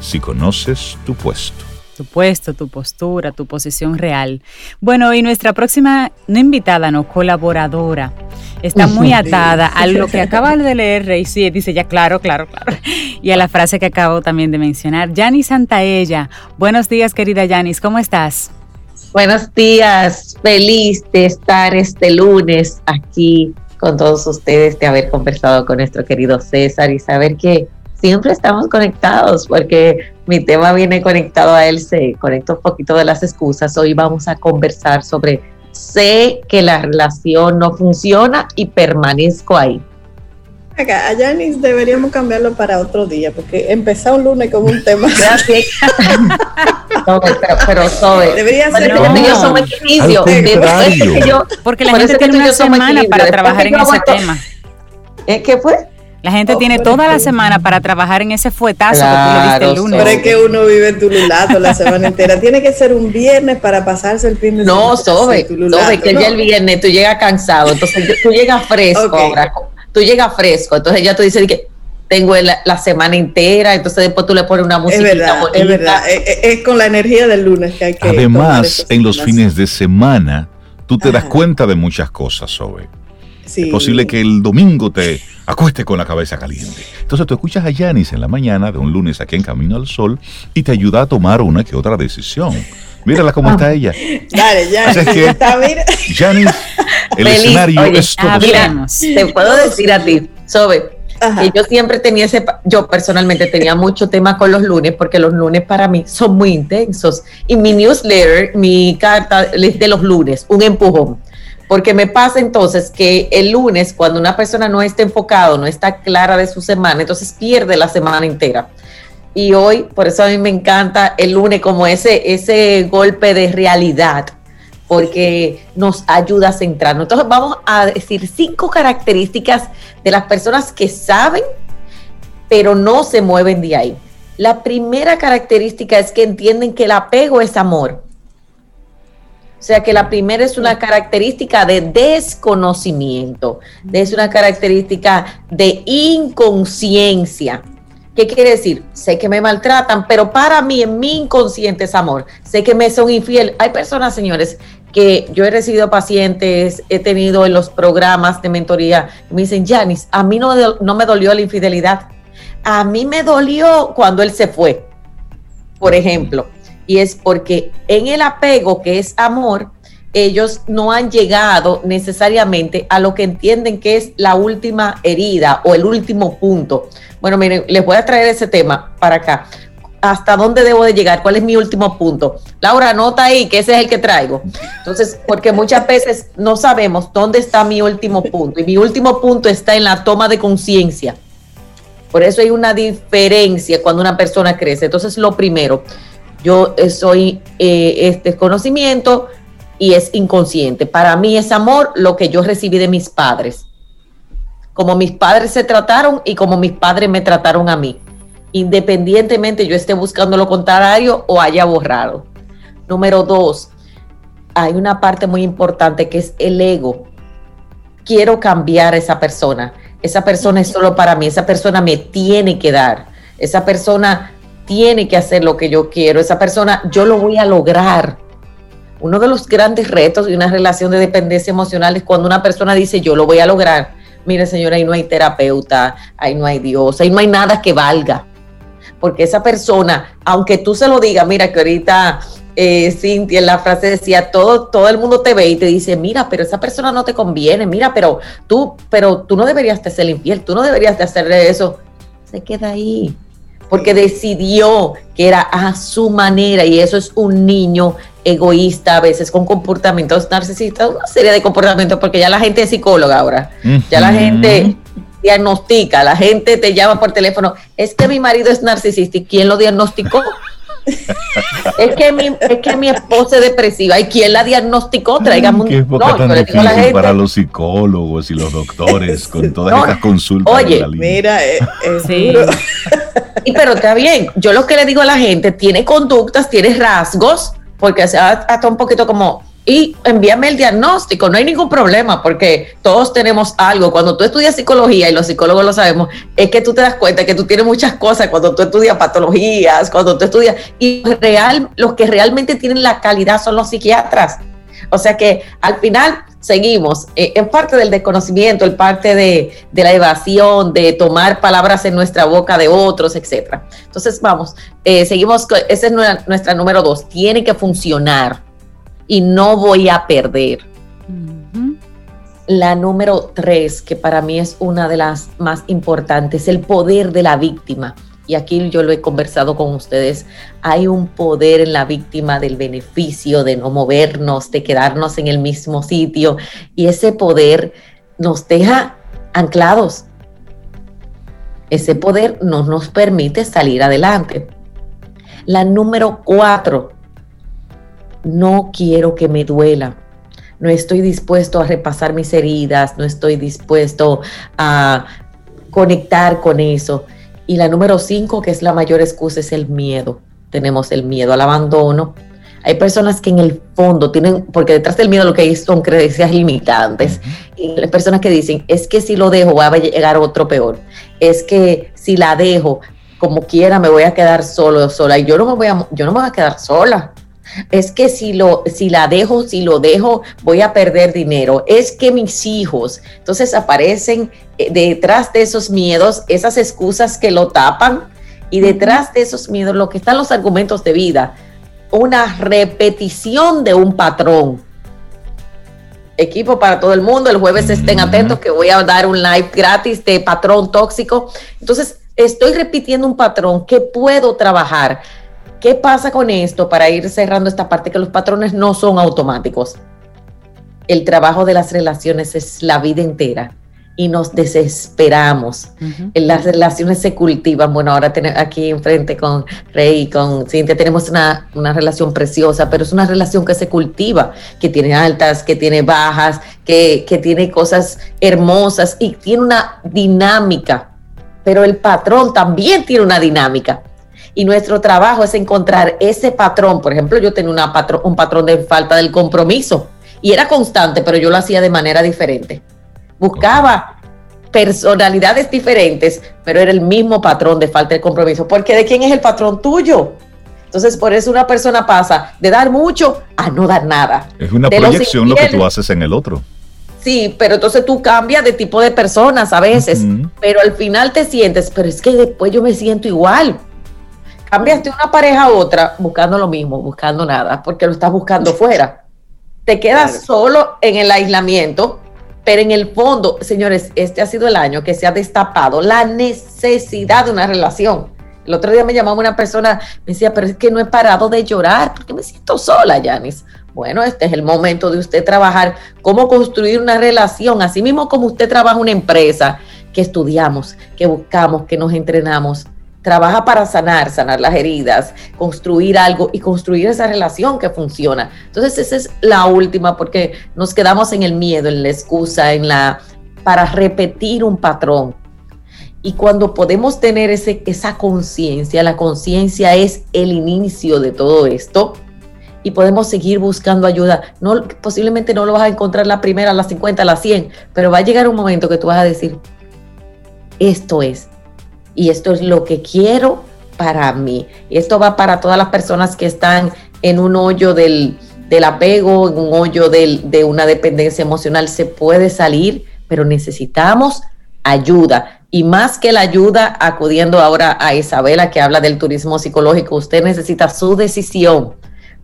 si conoces tu puesto tu puesto, tu postura, tu posición real. Bueno, y nuestra próxima, no invitada, no, colaboradora, está muy atada a lo que acaba de leer Rey, sí, dice ya, claro, claro, claro, y a la frase que acabo también de mencionar. Yanis Santaella, buenos días querida Yanis, ¿cómo estás? Buenos días, feliz de estar este lunes aquí con todos ustedes, de haber conversado con nuestro querido César y saber que siempre estamos conectados porque mi tema viene conectado a él, se conecta un poquito de las excusas. Hoy vamos a conversar sobre sé que la relación no funciona y permanezco ahí. Acá, a Janis deberíamos cambiarlo para otro día, porque empezó un lunes con un tema. Gracias. no, pero, pero soy. Debería ser no, yo soy inicio. Porque la gente tiene una semana para trabajar en ese tema. ¿Qué fue? La gente tiene toda la semana para trabajar en ese fuetazo que tú le diste el lunes. Pero es que uno vive en Tululato la semana entera. Tiene que ser un viernes para pasarse el fin de semana. No, Sobe, Sobe, que ya el viernes tú llegas cansado, entonces tú llegas fresco ahora. Tú llegas fresco, entonces ya tú dices que tengo la, semana entera, entonces después tú le pones una música. Es verdad, es verdad. Es, con la energía del lunes que hay que. Además, en los fines de semana, tú te das cuenta de muchas cosas, Sobe. Es posible que el domingo te acueste con la cabeza caliente. Entonces tú escuchas a Yanis en la mañana de un lunes aquí en Camino al Sol y te ayuda a tomar una que otra decisión. Mírala cómo está ella. Dale, ya. está, mira. Janice, el escenario es todo. te puedo decir a ti, Sobe, que yo siempre tenía ese, yo personalmente tenía mucho tema con los lunes, porque los lunes para mí son muy intensos. Y mi newsletter, mi carta de los lunes, un empujón. Porque me pasa entonces que el lunes, cuando una persona no está enfocado, no está clara de su semana, entonces pierde la semana entera. Y hoy, por eso a mí me encanta el lunes como ese, ese golpe de realidad, porque nos ayuda a centrarnos. Entonces vamos a decir cinco características de las personas que saben, pero no se mueven de ahí. La primera característica es que entienden que el apego es amor. O sea que la primera es una característica de desconocimiento, es una característica de inconsciencia. ¿Qué quiere decir? Sé que me maltratan, pero para mí en mi inconsciente es amor. Sé que me son infiel. Hay personas, señores, que yo he recibido pacientes, he tenido en los programas de mentoría, me dicen, Janis, a mí no, no me dolió la infidelidad. A mí me dolió cuando él se fue, por ejemplo y es porque en el apego, que es amor, ellos no han llegado necesariamente a lo que entienden que es la última herida o el último punto. Bueno, miren, les voy a traer ese tema para acá. ¿Hasta dónde debo de llegar? ¿Cuál es mi último punto? Laura, anota ahí que ese es el que traigo. Entonces, porque muchas veces no sabemos dónde está mi último punto. Y mi último punto está en la toma de conciencia. Por eso hay una diferencia cuando una persona crece. Entonces, lo primero, yo soy eh, este conocimiento y es inconsciente. Para mí es amor lo que yo recibí de mis padres. Como mis padres se trataron y como mis padres me trataron a mí. Independientemente yo esté buscando lo contrario o haya borrado. Número dos, hay una parte muy importante que es el ego. Quiero cambiar a esa persona. Esa persona es solo para mí. Esa persona me tiene que dar. Esa persona tiene que hacer lo que yo quiero, esa persona, yo lo voy a lograr. Uno de los grandes retos de una relación de dependencia emocional es cuando una persona dice, yo lo voy a lograr. Mire, señora, ahí no hay terapeuta, ahí no hay Dios, ahí no hay nada que valga. Porque esa persona, aunque tú se lo digas, mira que ahorita eh, Cintia en la frase decía, todo, todo el mundo te ve y te dice, mira, pero esa persona no te conviene, mira, pero tú, pero tú no deberías de ser infiel, tú no deberías de hacerle eso. Se queda ahí porque decidió que era a su manera y eso es un niño egoísta, a veces con comportamientos narcisistas, una serie de comportamientos, porque ya la gente es psicóloga ahora, ya la gente diagnostica, la gente te llama por teléfono, es que mi marido es narcisista y ¿quién lo diagnosticó? Es, que mi, es que mi esposa es depresiva. ¿Y quién la diagnosticó? Traigan un. no, tan para los psicólogos y los doctores con todas estas consultas. Oye, mira, eh, eh, sí. y pero está bien. Yo lo que le digo a la gente, tiene conductas, tiene rasgos, porque hasta un poquito como y envíame el diagnóstico, no hay ningún problema porque todos tenemos algo. Cuando tú estudias psicología, y los psicólogos lo sabemos, es que tú te das cuenta que tú tienes muchas cosas cuando tú estudias patologías, cuando tú estudias, y real, los que realmente tienen la calidad son los psiquiatras. O sea que al final seguimos eh, en parte del desconocimiento, en parte de, la evasión, de tomar palabras en nuestra boca de otros, etcétera. Entonces vamos, eh, seguimos, esa es nuestra número dos, tiene que funcionar y no voy a perder. La número tres, que para mí es una de las más importantes, el poder de la víctima. Y aquí yo lo he conversado con ustedes. Hay un poder en la víctima del beneficio, de no movernos, de quedarnos en el mismo sitio. Y ese poder nos deja anclados. Ese poder no nos permite salir adelante. La número cuatro, no quiero que me duela. No estoy dispuesto a repasar mis heridas, no estoy dispuesto a conectar con eso. Y la número cinco, que es la mayor excusa, es el miedo. Tenemos el miedo al abandono. Hay personas que en el fondo tienen, porque detrás del miedo lo que hay son creencias limitantes. Y hay personas que dicen, es que si lo dejo va a llegar otro peor. Es que si la dejo, como quiera, me voy a quedar solo o sola. Y yo no me voy a, yo no me voy a quedar sola es que si, lo, si la dejo, si lo dejo, voy a perder dinero. Es que mis hijos, entonces aparecen eh, detrás de esos miedos, esas excusas que lo tapan y detrás de esos miedos, lo que están los argumentos de vida. una repetición de un patrón. Equipo para todo el mundo, el jueves estén atentos que voy a dar un live gratis de patrón tóxico. Entonces, estoy repitiendo un patrón que puedo trabajar. ¿Qué pasa con esto para ir cerrando esta parte? Que los patrones no son automáticos. El trabajo de las relaciones es la vida entera y nos desesperamos. Las relaciones se cultivan. Bueno, ahora aquí enfrente con Rey y con Cintia tenemos una, relación preciosa, pero es una relación que se cultiva, que tiene altas, que tiene bajas, que, que tiene cosas hermosas y tiene una dinámica. Pero el patrón también tiene una dinámica. Y nuestro trabajo es encontrar ese patrón. Por ejemplo, yo tenía una un patrón de falta del compromiso y era constante, pero yo lo hacía de manera diferente buscaba personalidades diferentes, pero era el mismo patrón de falta de compromiso. Porque ¿de quién es el patrón tuyo? Entonces, por eso una persona pasa de dar mucho a no dar nada. Es una proyección lo que tú haces en el otro. Sí, pero entonces tú cambias de tipo de personas a veces, pero al final te sientes, pero es que después yo me siento igual. Cambias de una pareja a otra buscando lo mismo, buscando nada, porque lo estás buscando fuera. Te quedas solo en el aislamiento pero en el fondo, señores, este ha sido el año que se ha destapado la necesidad de una relación. El otro día me llamaba una persona, me decía, pero es que no he parado de llorar porque me siento sola, Yanis. Bueno, este es el momento de usted trabajar cómo construir una relación, así mismo como usted trabaja una empresa, que estudiamos, que buscamos, que nos entrenamos trabaja para sanar, sanar las heridas, construir algo y construir esa relación que funciona. Entonces esa es la última porque nos quedamos en el miedo, en la excusa, en la para repetir un patrón. Y cuando podemos tener ese, esa conciencia, la conciencia es el inicio de todo esto y podemos seguir buscando ayuda. No, posiblemente no lo vas a encontrar la primera, la 50, la 100, pero va a llegar un momento que tú vas a decir, esto es, y esto es lo que quiero para mí. Esto va para todas las personas que están en un hoyo del, apego, en un hoyo de una dependencia emocional. Se puede salir, pero necesitamos ayuda. Y más que la ayuda, acudiendo ahora a Isabela que habla del turismo psicológico, usted necesita su decisión,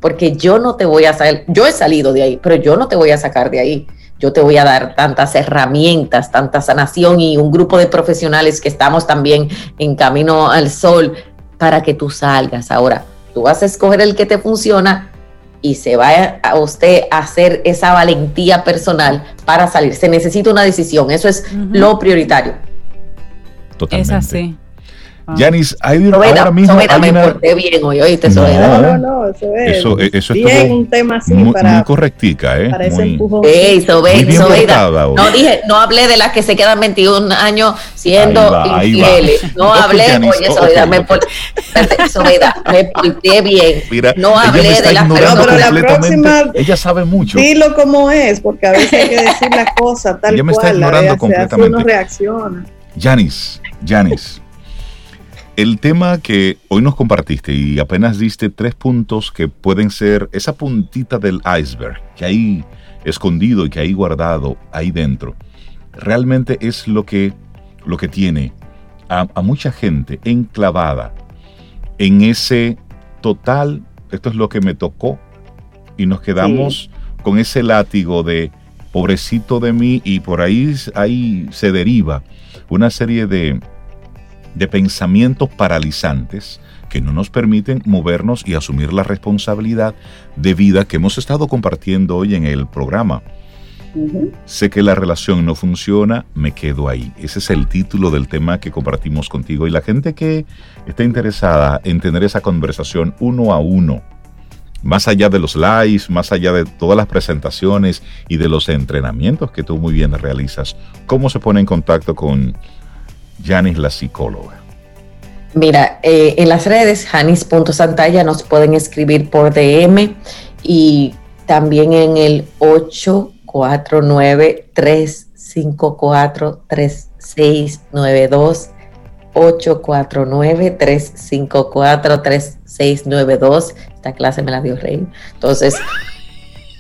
porque yo no te voy a salir, yo he salido de ahí, pero yo no te voy a sacar de ahí yo te voy a dar tantas herramientas, tanta sanación y un grupo de profesionales que estamos también en camino al sol para que tú salgas. Ahora, tú vas a escoger el que te funciona y se va a usted a hacer esa valentía personal para salir. Se necesita una decisión, eso es lo prioritario. Totalmente. Es así. Yanis, hay ahora mismo. Sobeida, me porté bien hoy, oíste, no, No, no, no, eso es. Eso, eso bien, un tema así muy, para. Muy correctica, ¿eh? Para ese muy, empujón. Ey, Sobeida, Sobeida. No dije, no hablé de las que se quedan 21 años siendo va, infieles. No hablé, oye, Sobeida, okay, me, por, Sobeida, me porté bien. Mira, no hablé de las personas. pero la próxima. Ella sabe mucho. Dilo como es, porque a veces hay que decir las cosas tal ella me cual. está ignorando completamente. Yanis, Yanis. El tema que hoy nos compartiste y apenas diste tres puntos que pueden ser esa puntita del iceberg que hay escondido y que hay guardado ahí dentro, realmente es lo que, lo que tiene a, a mucha gente enclavada en ese total, esto es lo que me tocó, y nos quedamos sí. con ese látigo de pobrecito de mí y por ahí, ahí se deriva una serie de, de pensamientos paralizantes que no nos permiten movernos y asumir la responsabilidad de vida que hemos estado compartiendo hoy en el programa. Uh -huh. Sé que la relación no funciona, me quedo ahí. Ese es el título del tema que compartimos contigo. Y la gente que está interesada en tener esa conversación uno a uno, más allá de los lives, más allá de todas las presentaciones y de los entrenamientos que tú muy bien realizas, ¿cómo se pone en contacto con Janis la psicóloga? Mira, eh, en las redes, janis.santalla, nos pueden escribir por DM y también en el 849-354-3692. 849-354-3692. Esta clase me la dio Rey. Entonces,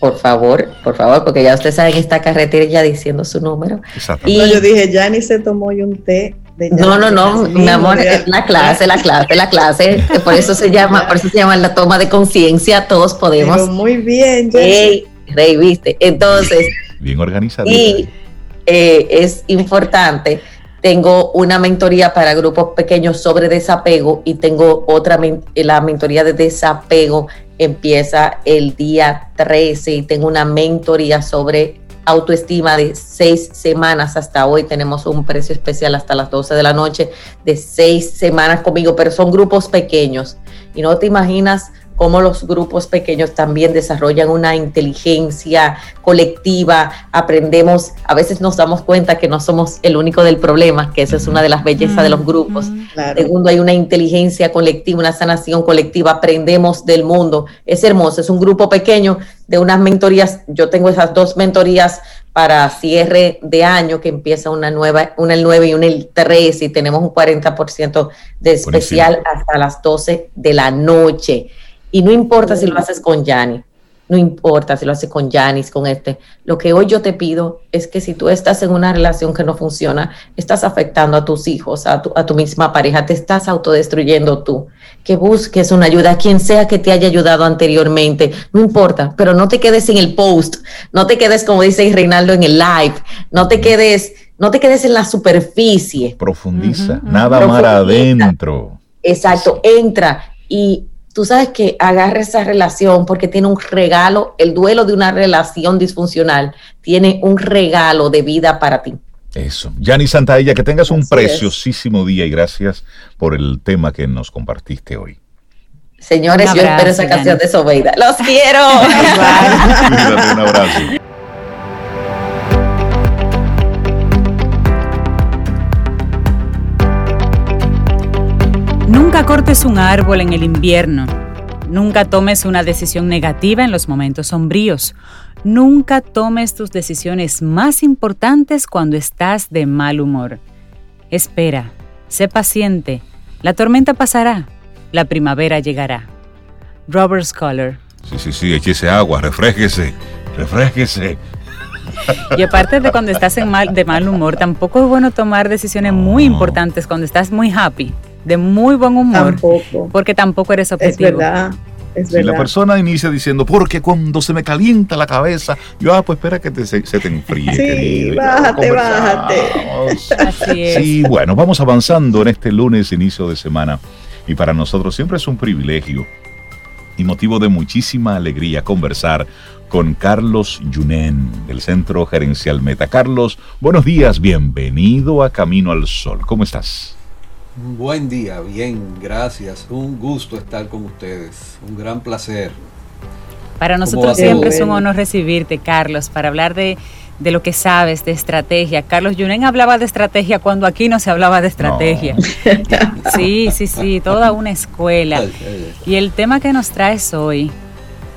por favor, por favor, porque ya ustedes saben esta carretera ya diciendo su número. Y no, yo dije, ya ni se tomó hoy un té no, no, no, mi amor, es la clase, la clase, la clase. Por eso se llama, por eso se llama la toma de conciencia. Todos podemos. muy bien, Rey, Rey, viste. Entonces. Bien organizado. Y eh, es importante. Tengo una mentoría para grupos pequeños sobre desapego y tengo otra, la mentoría de desapego empieza el día 13 y tengo una mentoría sobre autoestima de seis semanas hasta hoy. Tenemos un precio especial hasta las 12 de la noche de seis semanas conmigo, pero son grupos pequeños. Y no te imaginas cómo los grupos pequeños también desarrollan una inteligencia colectiva, aprendemos, a veces nos damos cuenta que no somos el único del problema, que esa es una de las bellezas de los grupos. Segundo, hay una inteligencia colectiva, una sanación colectiva, aprendemos del mundo. Es hermoso, es un grupo pequeño de unas mentorías, yo tengo esas dos mentorías para cierre de año que empieza una nueva, una el 9 y una el 3 y tenemos un 40% de especial hasta las 12 de la noche. Y no importa si lo haces con Yanni, no importa si lo haces con Janis, con este. Lo que hoy yo te pido es que si tú estás en una relación que no funciona, estás afectando a tus hijos, a tu, a tu misma pareja, te estás autodestruyendo tú. Que busques una ayuda, a quien sea que te haya ayudado anteriormente, no importa, pero no te quedes en el post, no te quedes, como dice Reinaldo, en el live, no te quedes, no te quedes en la superficie. Profundiza, nada más adentro. Exacto, entra y tú sabes que agarra esa relación porque tiene un regalo, el duelo de una relación disfuncional tiene un regalo de vida para ti. Eso. Yanni Santaella, que tengas un preciosísimo día y gracias por el tema que nos compartiste hoy. Señores, yo espero esa canción de Sobeida. ¡Los quiero! un abrazo. Nunca cortes un árbol en el invierno. Nunca tomes una decisión negativa en los momentos sombríos. Nunca tomes tus decisiones más importantes cuando estás de mal humor. Espera, sé paciente. La tormenta pasará. La primavera llegará. Robert Scholar. Sí, sí, sí, échese agua, refresquese, refresquese. Y aparte de cuando estás en mal, de mal humor, tampoco es bueno tomar decisiones muy importantes cuando estás muy happy de muy buen humor, porque tampoco eres objetivo. Es verdad. Es si la persona inicia diciendo, porque cuando se me calienta la cabeza, yo, ah, pues espera que te, se, te enfríe. Sí, bájate, bájate. Así es. Sí, bueno, vamos avanzando en este lunes, inicio de semana. Y para nosotros siempre es un privilegio y motivo de muchísima alegría conversar con Carlos Yunen del Centro Gerencial Meta. Carlos, buenos días, bienvenido a Camino al Sol. ¿Cómo estás? Buen día, bien, gracias. Un gusto estar con ustedes, un gran placer. Para nosotros siempre es un honor recibirte, Carlos, para hablar de, lo que sabes, de estrategia. Carlos Yunen hablaba de estrategia cuando aquí no se hablaba de estrategia. Sí, sí, sí, toda una escuela. Y el tema que nos traes hoy,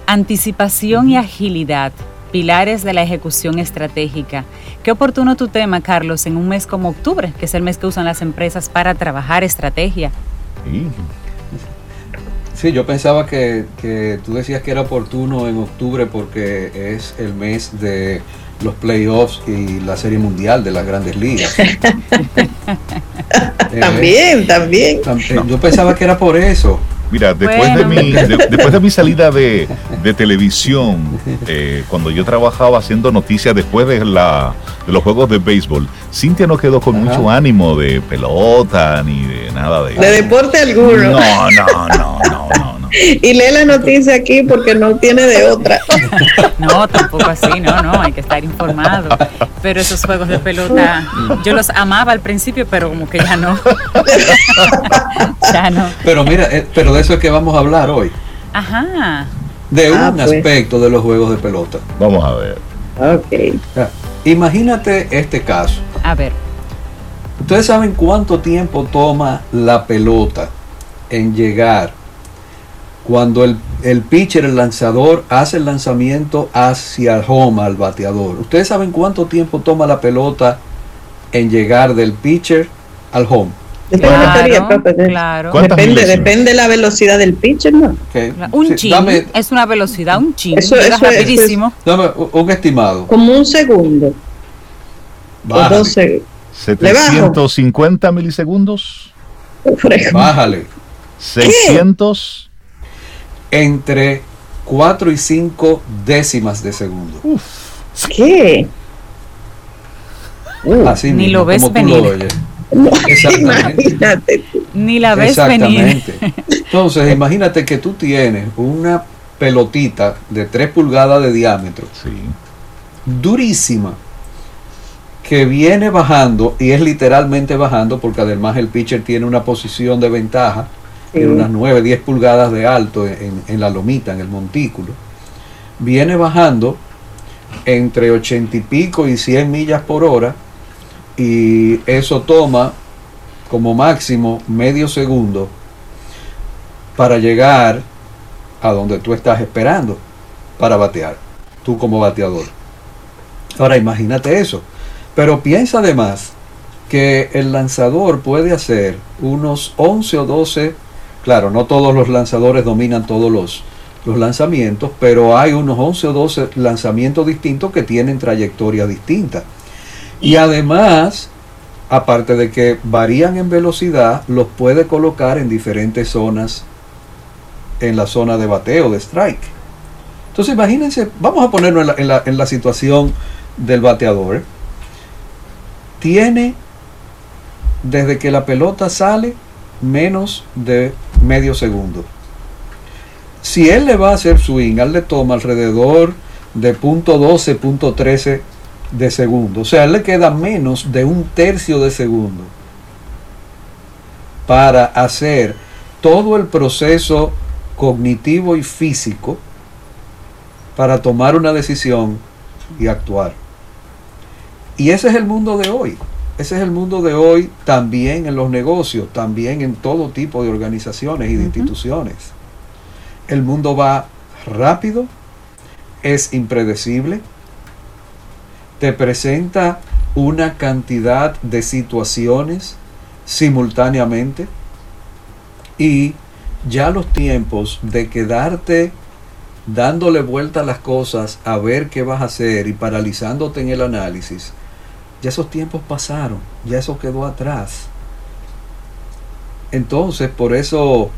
anticipación y agilidad pilares de la ejecución estratégica. Qué oportuno tu tema, Carlos, en un mes como octubre, que es el mes que usan las empresas para trabajar estrategia. Sí, yo pensaba que, tú decías que era oportuno en octubre porque es el mes de los playoffs y la serie mundial de las grandes ligas. también, también. Yo pensaba que era por eso. Mira, después, de, mi, después de mi salida de, televisión, eh, cuando yo trabajaba haciendo noticias después de, la, de los juegos de béisbol, Cintia no quedó con mucho ánimo de pelota ni de nada de... De deporte alguno. No, no, no, no, no. Y lee la noticia aquí porque no tiene de otra. No, tampoco así, no, no, hay que estar informado. Pero esos juegos de pelota, yo los amaba al principio, pero como que ya no. ya no. Pero mira, eh, pero de eso es que vamos a hablar hoy. Ajá. De ah, un pues. aspecto de los juegos de pelota. Vamos a ver. Ok. Imagínate este caso. A ver. Ustedes saben cuánto tiempo toma la pelota en llegar cuando el, el, pitcher, el lanzador, hace el lanzamiento hacia el home al bateador. ¿Ustedes saben cuánto tiempo toma la pelota en llegar del pitcher al home? Claro, Depende, depende de la velocidad del pitcher, ¿no? Un chin es una velocidad, un chin. Eso, es rapidísimo. dame un estimado. Como un segundo. Baja, 750 milisegundos. Bájale. 600. Entre 4 y 5 décimas de segundo. ¿Qué? Así Ni mismo, lo ves como tú lo oyes. No, Exactamente. imagínate. Ni la ves venir. Exactamente. Entonces, imagínate que tú tienes una pelotita de 3 pulgadas de diámetro, Sí. durísima, que viene bajando y es literalmente bajando porque además el pitcher tiene una posición de ventaja, tiene unas 9, 10 pulgadas de alto en, en la lomita, en el montículo. Viene bajando entre 80 y pico y 100 millas por hora y eso toma como máximo medio segundo para llegar a donde tú estás esperando para batear, tú como bateador. Ahora imagínate eso, pero piensa además que el lanzador puede hacer unos 11 o 12, claro, no todos los lanzadores dominan todos los, lanzamientos, pero hay unos 11 o 12 lanzamientos distintos que tienen trayectoria distinta. Y además, aparte de que varían en velocidad, los puede colocar en diferentes zonas en la zona de bateo, de strike. Entonces imagínense, vamos a ponernos en la situación del bateador. Tiene, desde que la pelota sale, menos de medio segundo. Si él le va a hacer swing, él le toma alrededor de punto .12, punto .13 de segundo. O sea, él le queda menos de un tercio de segundo para hacer todo el proceso cognitivo y físico para tomar una decisión y actuar. Y ese es el mundo de hoy. Ese es el mundo de hoy también en los negocios, también en todo tipo de organizaciones y de instituciones. El mundo va rápido, es impredecible, te presenta una cantidad de situaciones simultáneamente y ya los tiempos de quedarte dándole vuelta a las cosas a ver qué vas a hacer y paralizándote en el análisis, ya esos tiempos pasaron, ya eso quedó atrás. Entonces, por eso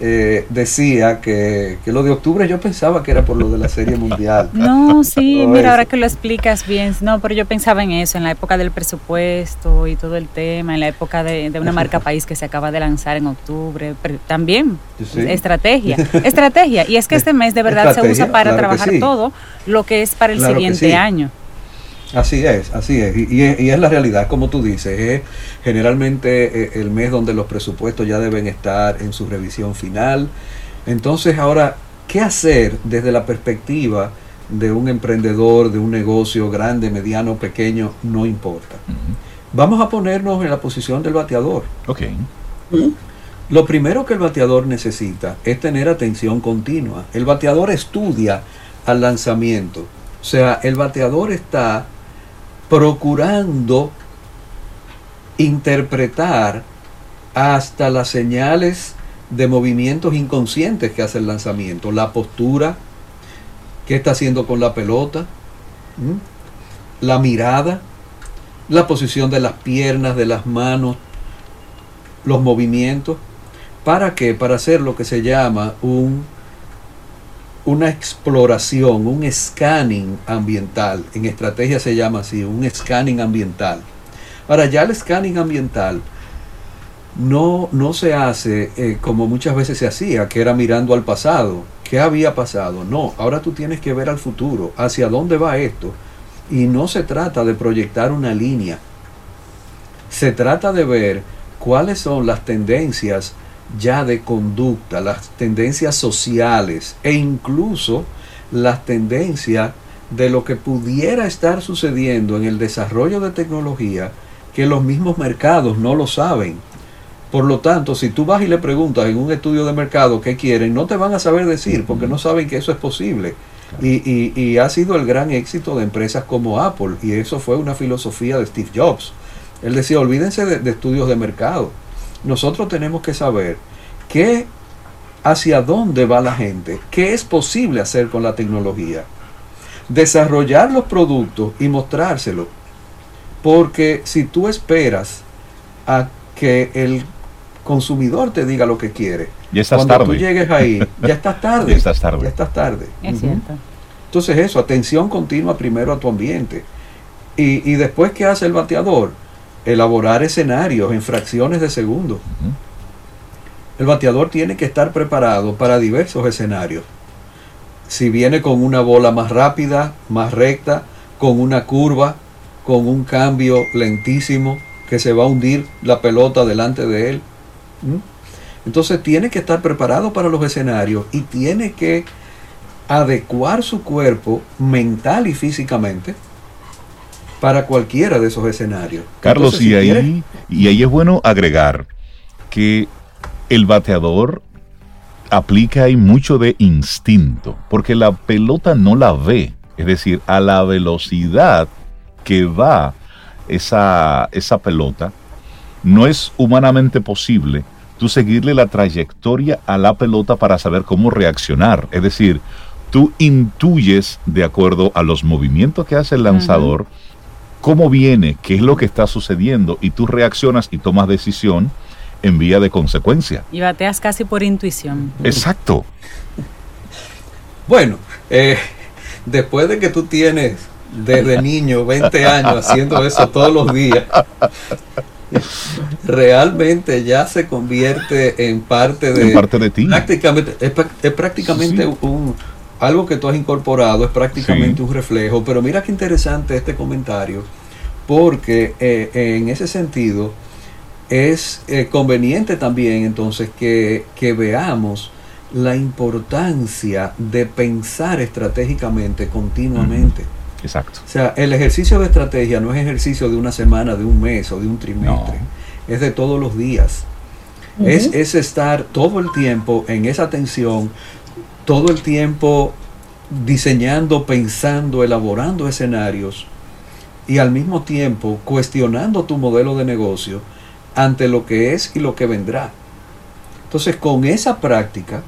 eh, decía que, que lo de octubre yo pensaba que era por lo de la Serie Mundial. No, sí, mira, eso. ahora que lo explicas bien, no, pero yo pensaba en eso, en la época del presupuesto y todo el tema, en la época de, de una marca país que se acaba de lanzar en octubre, pero también Sí. estrategia, estrategia, y es que este mes de verdad se usa para claro trabajar sí. todo lo que es para el Claro siguiente sí. año. Así es, así es. Y, y es, y es la realidad, como tú dices. Es generalmente eh, el mes donde los presupuestos ya deben estar en su revisión final. Entonces, ahora, ¿qué hacer desde la perspectiva de un emprendedor, de un negocio grande, mediano, pequeño? No importa. Vamos a ponernos en la posición del bateador. Ok. Lo primero que el bateador necesita es tener atención continua. El bateador estudia al lanzamiento. O sea, el bateador está procurando interpretar hasta las señales de movimientos inconscientes que hace el lanzamiento. La postura, qué está haciendo con la pelota, la mirada, la posición de las piernas, de las manos, los movimientos. ¿Para qué? Para hacer lo que se llama un, una exploración, un scanning ambiental. En estrategia se llama así, un scanning ambiental. Ahora, ya el scanning ambiental no, no se hace eh, como muchas veces se hacía, que era mirando al pasado. ¿Qué había pasado? No, ahora tú tienes que ver al futuro, hacia dónde va esto. Y no se trata de proyectar una línea. Se trata de ver cuáles son las tendencias ya de conducta, las tendencias sociales e incluso las tendencias de lo que pudiera estar sucediendo en el desarrollo de tecnología que los mismos mercados no lo saben. Por lo tanto, si tú vas y le preguntas en un estudio de mercado qué quieren, no te van a saber decir porque no saben que eso es posible. Y, y- y ha sido el gran éxito de empresas como Apple y eso fue una filosofía de Steve Jobs. Él decía, olvídense de, de estudios de mercado. Nosotros tenemos que saber qué, hacia dónde va la gente, qué es posible hacer con la tecnología. Desarrollar los productos y mostrárselos. Porque si tú esperas a que el consumidor te diga lo que quiere, ya estás cuando tarde. tú llegues ahí, ya estás tarde. Ya estás tarde. Ya estás tarde. Es Ujú. cierto. Entonces eso, atención continua primero a tu ambiente. Y, y después, ¿qué hace el bateador? Elaborar escenarios en fracciones de segundo. El bateador tiene que estar preparado para diversos escenarios. Si viene con una bola más rápida, más recta, con una curva, con un cambio lentísimo que se va a hundir la pelota delante de él. Entonces tiene que estar preparado para los escenarios y tiene que adecuar su cuerpo mental y físicamente para cualquiera de esos escenarios. Carlos, Entonces, y, si ahí, quieres- y ahí es bueno agregar que el bateador aplica ahí mucho de instinto, porque la pelota no la ve, es decir, a la velocidad que va esa, esa pelota, no es humanamente posible tú seguirle la trayectoria a la pelota para saber cómo reaccionar. Es decir, tú intuyes de acuerdo a los movimientos que hace el lanzador, cómo viene, qué es lo que está sucediendo y tú reaccionas y tomas decisión en vía de consecuencia. Y bateas casi por intuición. Exacto. Bueno, eh, después de que tú tienes desde niño 20 años haciendo eso todos los días, realmente ya se convierte en parte de... En parte de ti. Prácticamente, es, prácticamente Sí. un, algo que tú has incorporado, es prácticamente Sí. un reflejo. Pero mira qué interesante este comentario, porque eh, en ese sentido es eh, conveniente también entonces que, que veamos la importancia de pensar estratégicamente continuamente. Exacto. O sea, el ejercicio de estrategia no es ejercicio de una semana, de un mes o de un trimestre. Es de todos los días. es, es estar todo el tiempo en esa tensión, todo el tiempo diseñando, pensando, elaborando escenarios y al mismo tiempo cuestionando tu modelo de negocio ante lo que es y lo que vendrá. Entonces, con esa práctica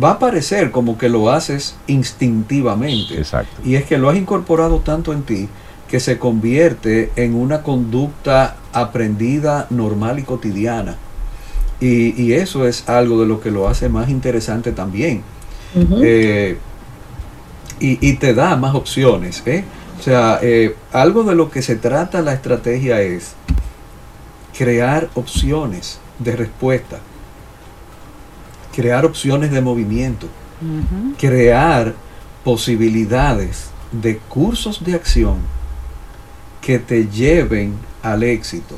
va a parecer como que lo haces instintivamente. Exacto. Y es que lo has incorporado tanto en ti que se convierte en una conducta aprendida, normal y cotidiana. Y, y eso es algo de lo que lo hace más interesante también. Eh, y, y te da más opciones. ¿eh? O sea, eh, algo de lo que se trata la estrategia es crear opciones de respuesta, crear opciones de movimiento crear posibilidades de cursos de acción que te lleven al éxito.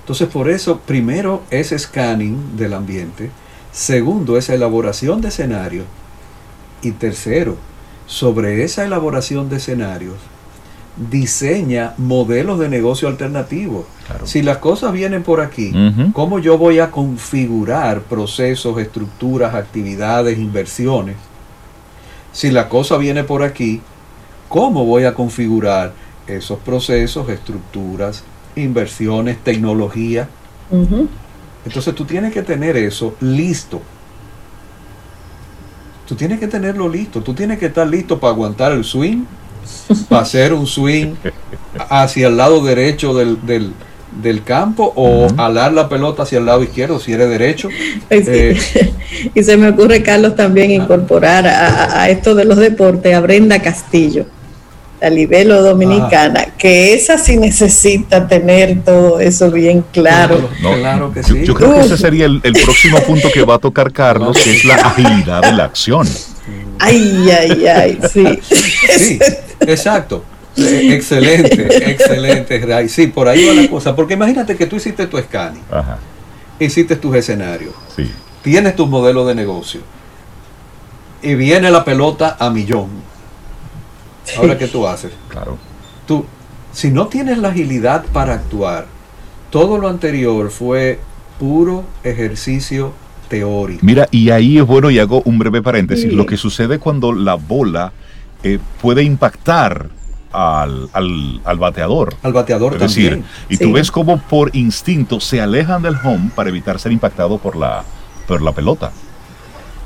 Entonces, por eso, primero es scanning del ambiente, segundo es elaboración de escenarios y tercero, sobre esa elaboración de escenarios, diseña modelos de negocio alternativos. Claro. Si las cosas vienen por aquí. ¿Cómo yo voy a configurar procesos, estructuras, actividades, inversiones? Si la cosa viene por aquí, ¿cómo voy a configurar esos procesos, estructuras, inversiones, tecnología? Entonces tú tienes que tener eso listo. Tú tienes que tenerlo listo. Tú tienes que estar listo para aguantar el swing, para hacer un swing hacia el lado derecho del, del- del campo o alar la pelota hacia el lado izquierdo si eres derecho. Eh, y se me ocurre, Carlos, también incorporar a, a- a esto de los deportes a Brenda Castillo, la libelo dominicana, que esa sí necesita tener todo eso bien claro. No, claro que yo, sí. yo creo que ese sería el, el próximo punto que va a tocar Carlos, que es la agilidad de la acción. Ay, ay, ay, sí. Sí, exacto. Eh, excelente, excelente, Ray. Sí, por ahí va la cosa. Porque imagínate que tú hiciste tu scanning, Ajá, hiciste tus escenarios, sí. tienes tu modelo de negocio y viene la pelota a millón. Ahora, ¿qué tú haces? Claro. Tú, si no tienes la agilidad para actuar, todo lo anterior fue puro ejercicio teórico. Mira, y ahí es bueno, y hago un breve paréntesis, Sí. lo que sucede cuando la bola eh, puede impactar al, al- al bateador. Al bateador Es también. decir, y Sí. tú ves como por instinto se alejan del home para evitar ser impactado por la, por la pelota.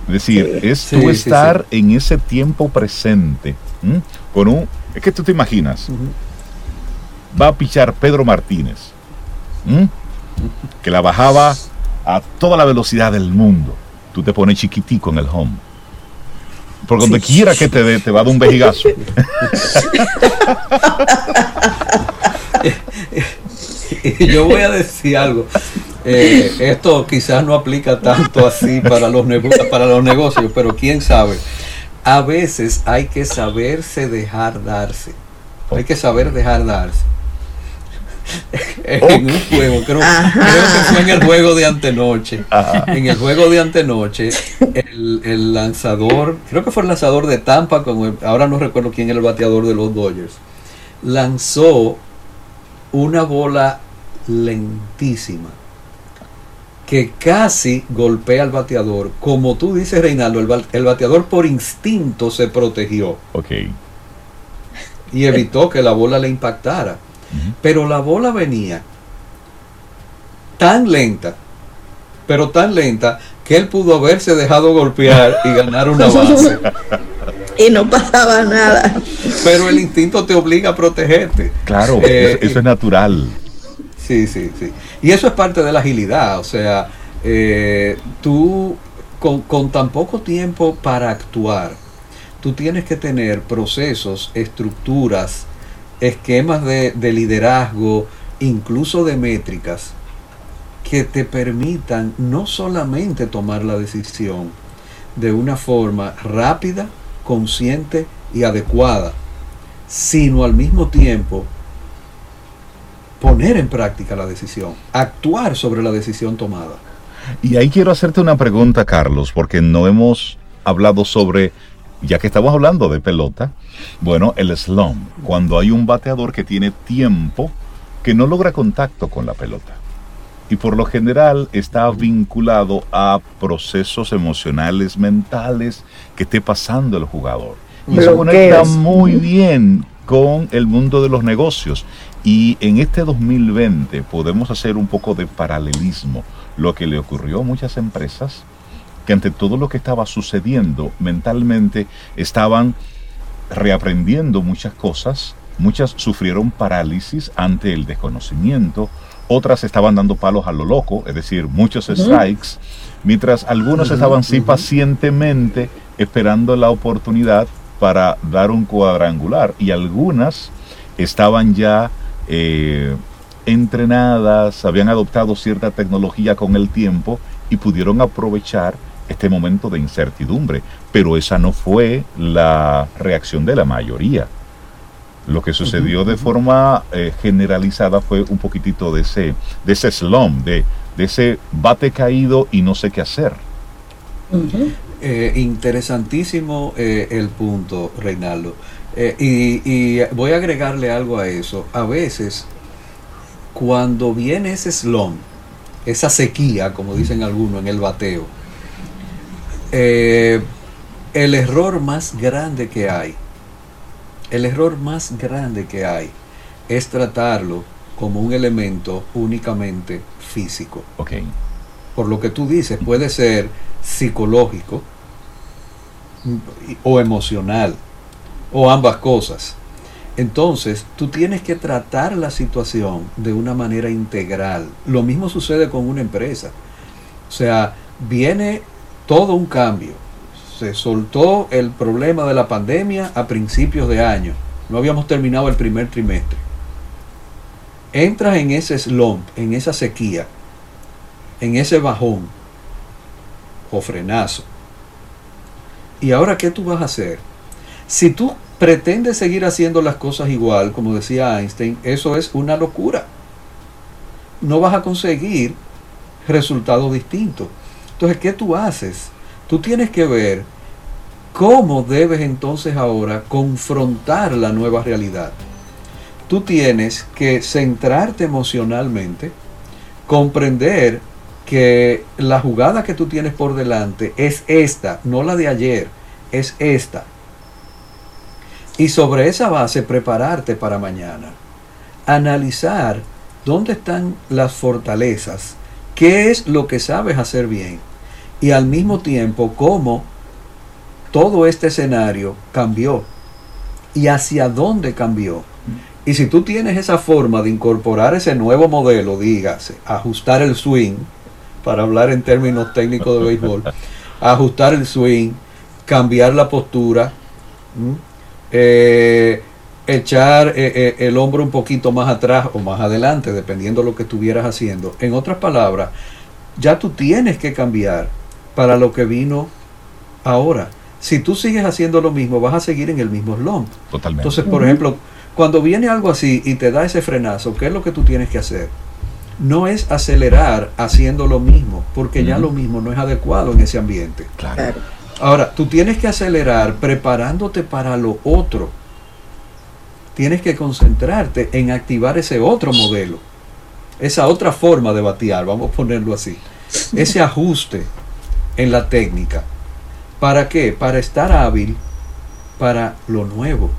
Es decir, Sí. es Sí, tú sí, estar en ese tiempo presente. ¿m? Con un, es que tú te imaginas, va a pichar Pedro Martínez, que la bajaba a toda la velocidad del mundo. Tú te pones chiquitico en el home. Por donde quiera que te dé, te va a dar un vejigazo. yo voy a decir algo. Eh, esto quizás no aplica tanto así para los, para los negocios, pero quién sabe. A veces hay que saberse dejar darse. Hay que saber dejar darse. en un juego, creo, que fue en el juego de antenoche. En el juego de antenoche, el, lanzador, creo que fue el lanzador de Tampa, ahora no recuerdo quién era el bateador de los Dodgers, lanzó una bola lentísima que casi golpea al bateador. Como tú dices, Reinaldo, el, bateador por instinto se protegió. Ok. Y evitó que la bola le impactara. Pero la bola venía tan lenta, pero tan lenta, que él pudo haberse dejado golpear y ganar una base. y no pasaba nada. Pero el instinto te obliga a protegerte. Claro, eh, eso, es natural. Sí, sí, sí. Y eso es parte de la agilidad. O sea, eh, tú con, con, tan poco tiempo para actuar, tú tienes que tener procesos, estructuras, esquemas de, de liderazgo, incluso de métricas, que te permitan no solamente tomar la decisión de una forma rápida, consciente y adecuada, sino al mismo tiempo poner en práctica la decisión, actuar sobre la decisión tomada. Y ahí quiero hacerte una pregunta, Carlos, porque no hemos hablado sobre, ya que estamos hablando de pelota, bueno, el slump, cuando hay un bateador que tiene tiempo que no logra contacto con la pelota. Y por lo general está vinculado a procesos emocionales, mentales que esté pasando el jugador. Y eso conecta muy bien con el mundo de los negocios. Y en este 2020 podemos hacer un poco de paralelismo. Lo que le ocurrió a muchas empresas, que ante todo lo que estaba sucediendo mentalmente estaban reaprendiendo muchas cosas, muchas sufrieron parálisis ante el desconocimiento, otras estaban dando palos a lo loco, es decir, muchos strikes, mientras algunos estaban sí pacientemente esperando la oportunidad para dar un cuadrangular. Y algunas estaban ya eh, entrenadas, habían adoptado cierta tecnología con el tiempo y pudieron aprovechar este momento de incertidumbre, pero esa no fue la reacción de la mayoría. Lo que sucedió de forma eh, generalizada fue un poquitito de ese, de ese slum, de, de ese bate caído y no sé qué hacer. Eh, interesantísimo el punto, Reinaldo. Eh, y, voy a agregarle algo a eso. A veces, cuando viene ese slump, esa sequía, como dicen algunos en el bateo, eh, el error más grande que hay, el error más grande que hay es tratarlo como un elemento únicamente físico. Okay. Por lo que tú dices, puede ser psicológico o emocional o ambas cosas. Entonces, tú tienes que tratar la situación de una manera integral. Lo mismo sucede con una empresa. O sea, viene todo un cambio. Se soltó el problema de la pandemia a principios de año. No habíamos terminado el primer trimestre. Entras en ese slump, en esa sequía, en ese bajón o frenazo. ¿Y ahora qué tú vas a hacer? Si tú pretendes seguir haciendo las cosas igual, como decía Einstein, eso es una locura. No vas a conseguir resultados distintos. Entonces, ¿qué tú haces? Tú tienes que ver cómo debes entonces ahora confrontar la nueva realidad. Tú tienes que centrarte emocionalmente, comprender que la jugada que tú tienes por delante es esta, no la de ayer, es esta y sobre esa base prepararte para mañana. Analizar dónde están las fortalezas, qué es lo que sabes hacer bien y al mismo tiempo cómo todo este escenario cambió y hacia dónde cambió. Y si tú tienes esa forma de incorporar ese nuevo modelo, dígase, ajustar el swing, para hablar en términos técnicos de béisbol, ajustar el swing, cambiar la postura, eh, echar eh, eh, el hombro un poquito más atrás o más adelante, dependiendo de lo que estuvieras haciendo. En otras palabras, ya tú tienes que cambiar para lo que vino ahora. Si tú sigues haciendo lo mismo, vas a seguir en el mismo slump. Totalmente. Entonces, por ejemplo, cuando viene algo así y te da ese frenazo, ¿qué es lo que tú tienes que hacer? No es acelerar haciendo lo mismo, porque ya lo mismo no es adecuado en ese ambiente. Claro. Ahora, tú tienes que acelerar preparándote para lo otro tienes que concentrarte en activar ese otro modelo, esa otra forma de batear, vamos a ponerlo así, ese ajuste en la técnica. ¿Para qué? Para estar hábil para lo nuevo,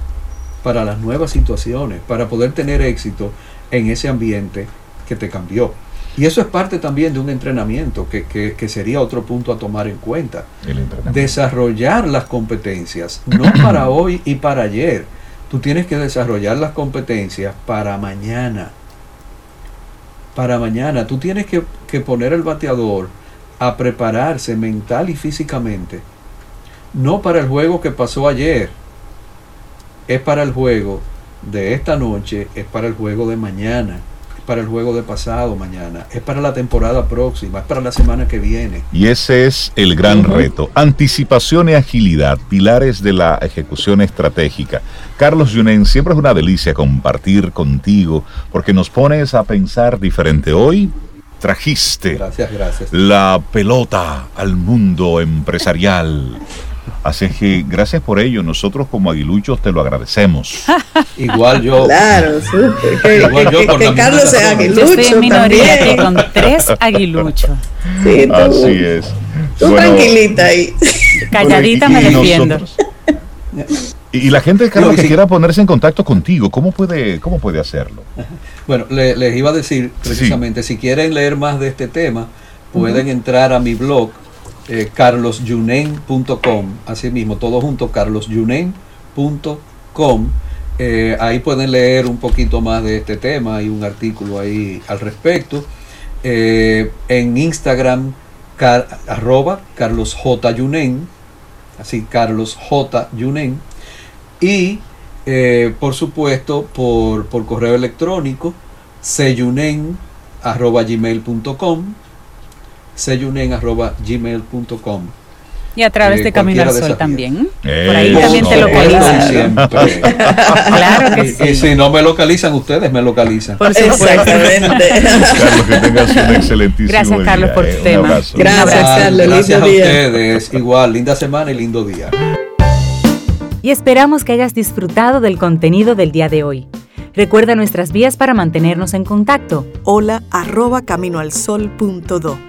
para las nuevas situaciones, para poder tener éxito en ese ambiente que te cambió. Y eso es parte también de un entrenamiento que, que, sería otro punto a tomar en cuenta. Desarrollar las competencias, no para hoy y para ayer, Tú tienes que desarrollar las competencias para mañana. Para mañana. Tú tienes que, poner el bateador a prepararse mental y físicamente. No para el juego que pasó ayer. Es para el juego de esta noche. Es para el juego de mañana para el juego de pasado mañana, es para la temporada próxima, es para la semana que viene. Y ese es el gran reto. Anticipación y agilidad, pilares de la ejecución estratégica. Carlos Yunen, siempre es una delicia compartir contigo porque nos pones a pensar diferente. Hoy trajiste gracias, gracias. la pelota al mundo empresarial. Así que gracias por ello. Nosotros como aguiluchos te lo agradecemos. Igual yo. Claro, súper. Igual yo que Carlos sea aguilucho. Yo estoy en minoría aquí con tres aguiluchos. Sí, tú, Así es. Tú tranquilita ahí. Calladita me defiendo. Y la gente, Carlos, que quiera ponerse en contacto contigo, ¿cómo puede, cómo puede hacerlo? Bueno, les iba a decir precisamente, si quieren leer más de este tema, pueden entrar a mi blog eh, carlosyunen.com, así mismo, todo junto, carlosyunen.com. Eh, ahí pueden leer un poquito más de este tema, hay un artículo ahí al respecto. Eh, en Instagram, arroba J. Yunen, así Carlos J. Yunen. Y por supuesto, por, por correo electrónico, seyunen arroba gmail.com y a través de Camino al Sol también. Por ahí también te localizan. claro que sí. Y si no me localizan, ustedes me localizan. Por Exactamente. Carlos, que tengas un excelentísimo Gracias, Carlos, por tu eh, tema. Gracias, Carlos. Gracias a ustedes. Igual, linda semana y lindo día. Y esperamos que hayas disfrutado del contenido del día de hoy. Recuerda nuestras vías para mantenernos en contacto. Hola arroba caminoalsol.do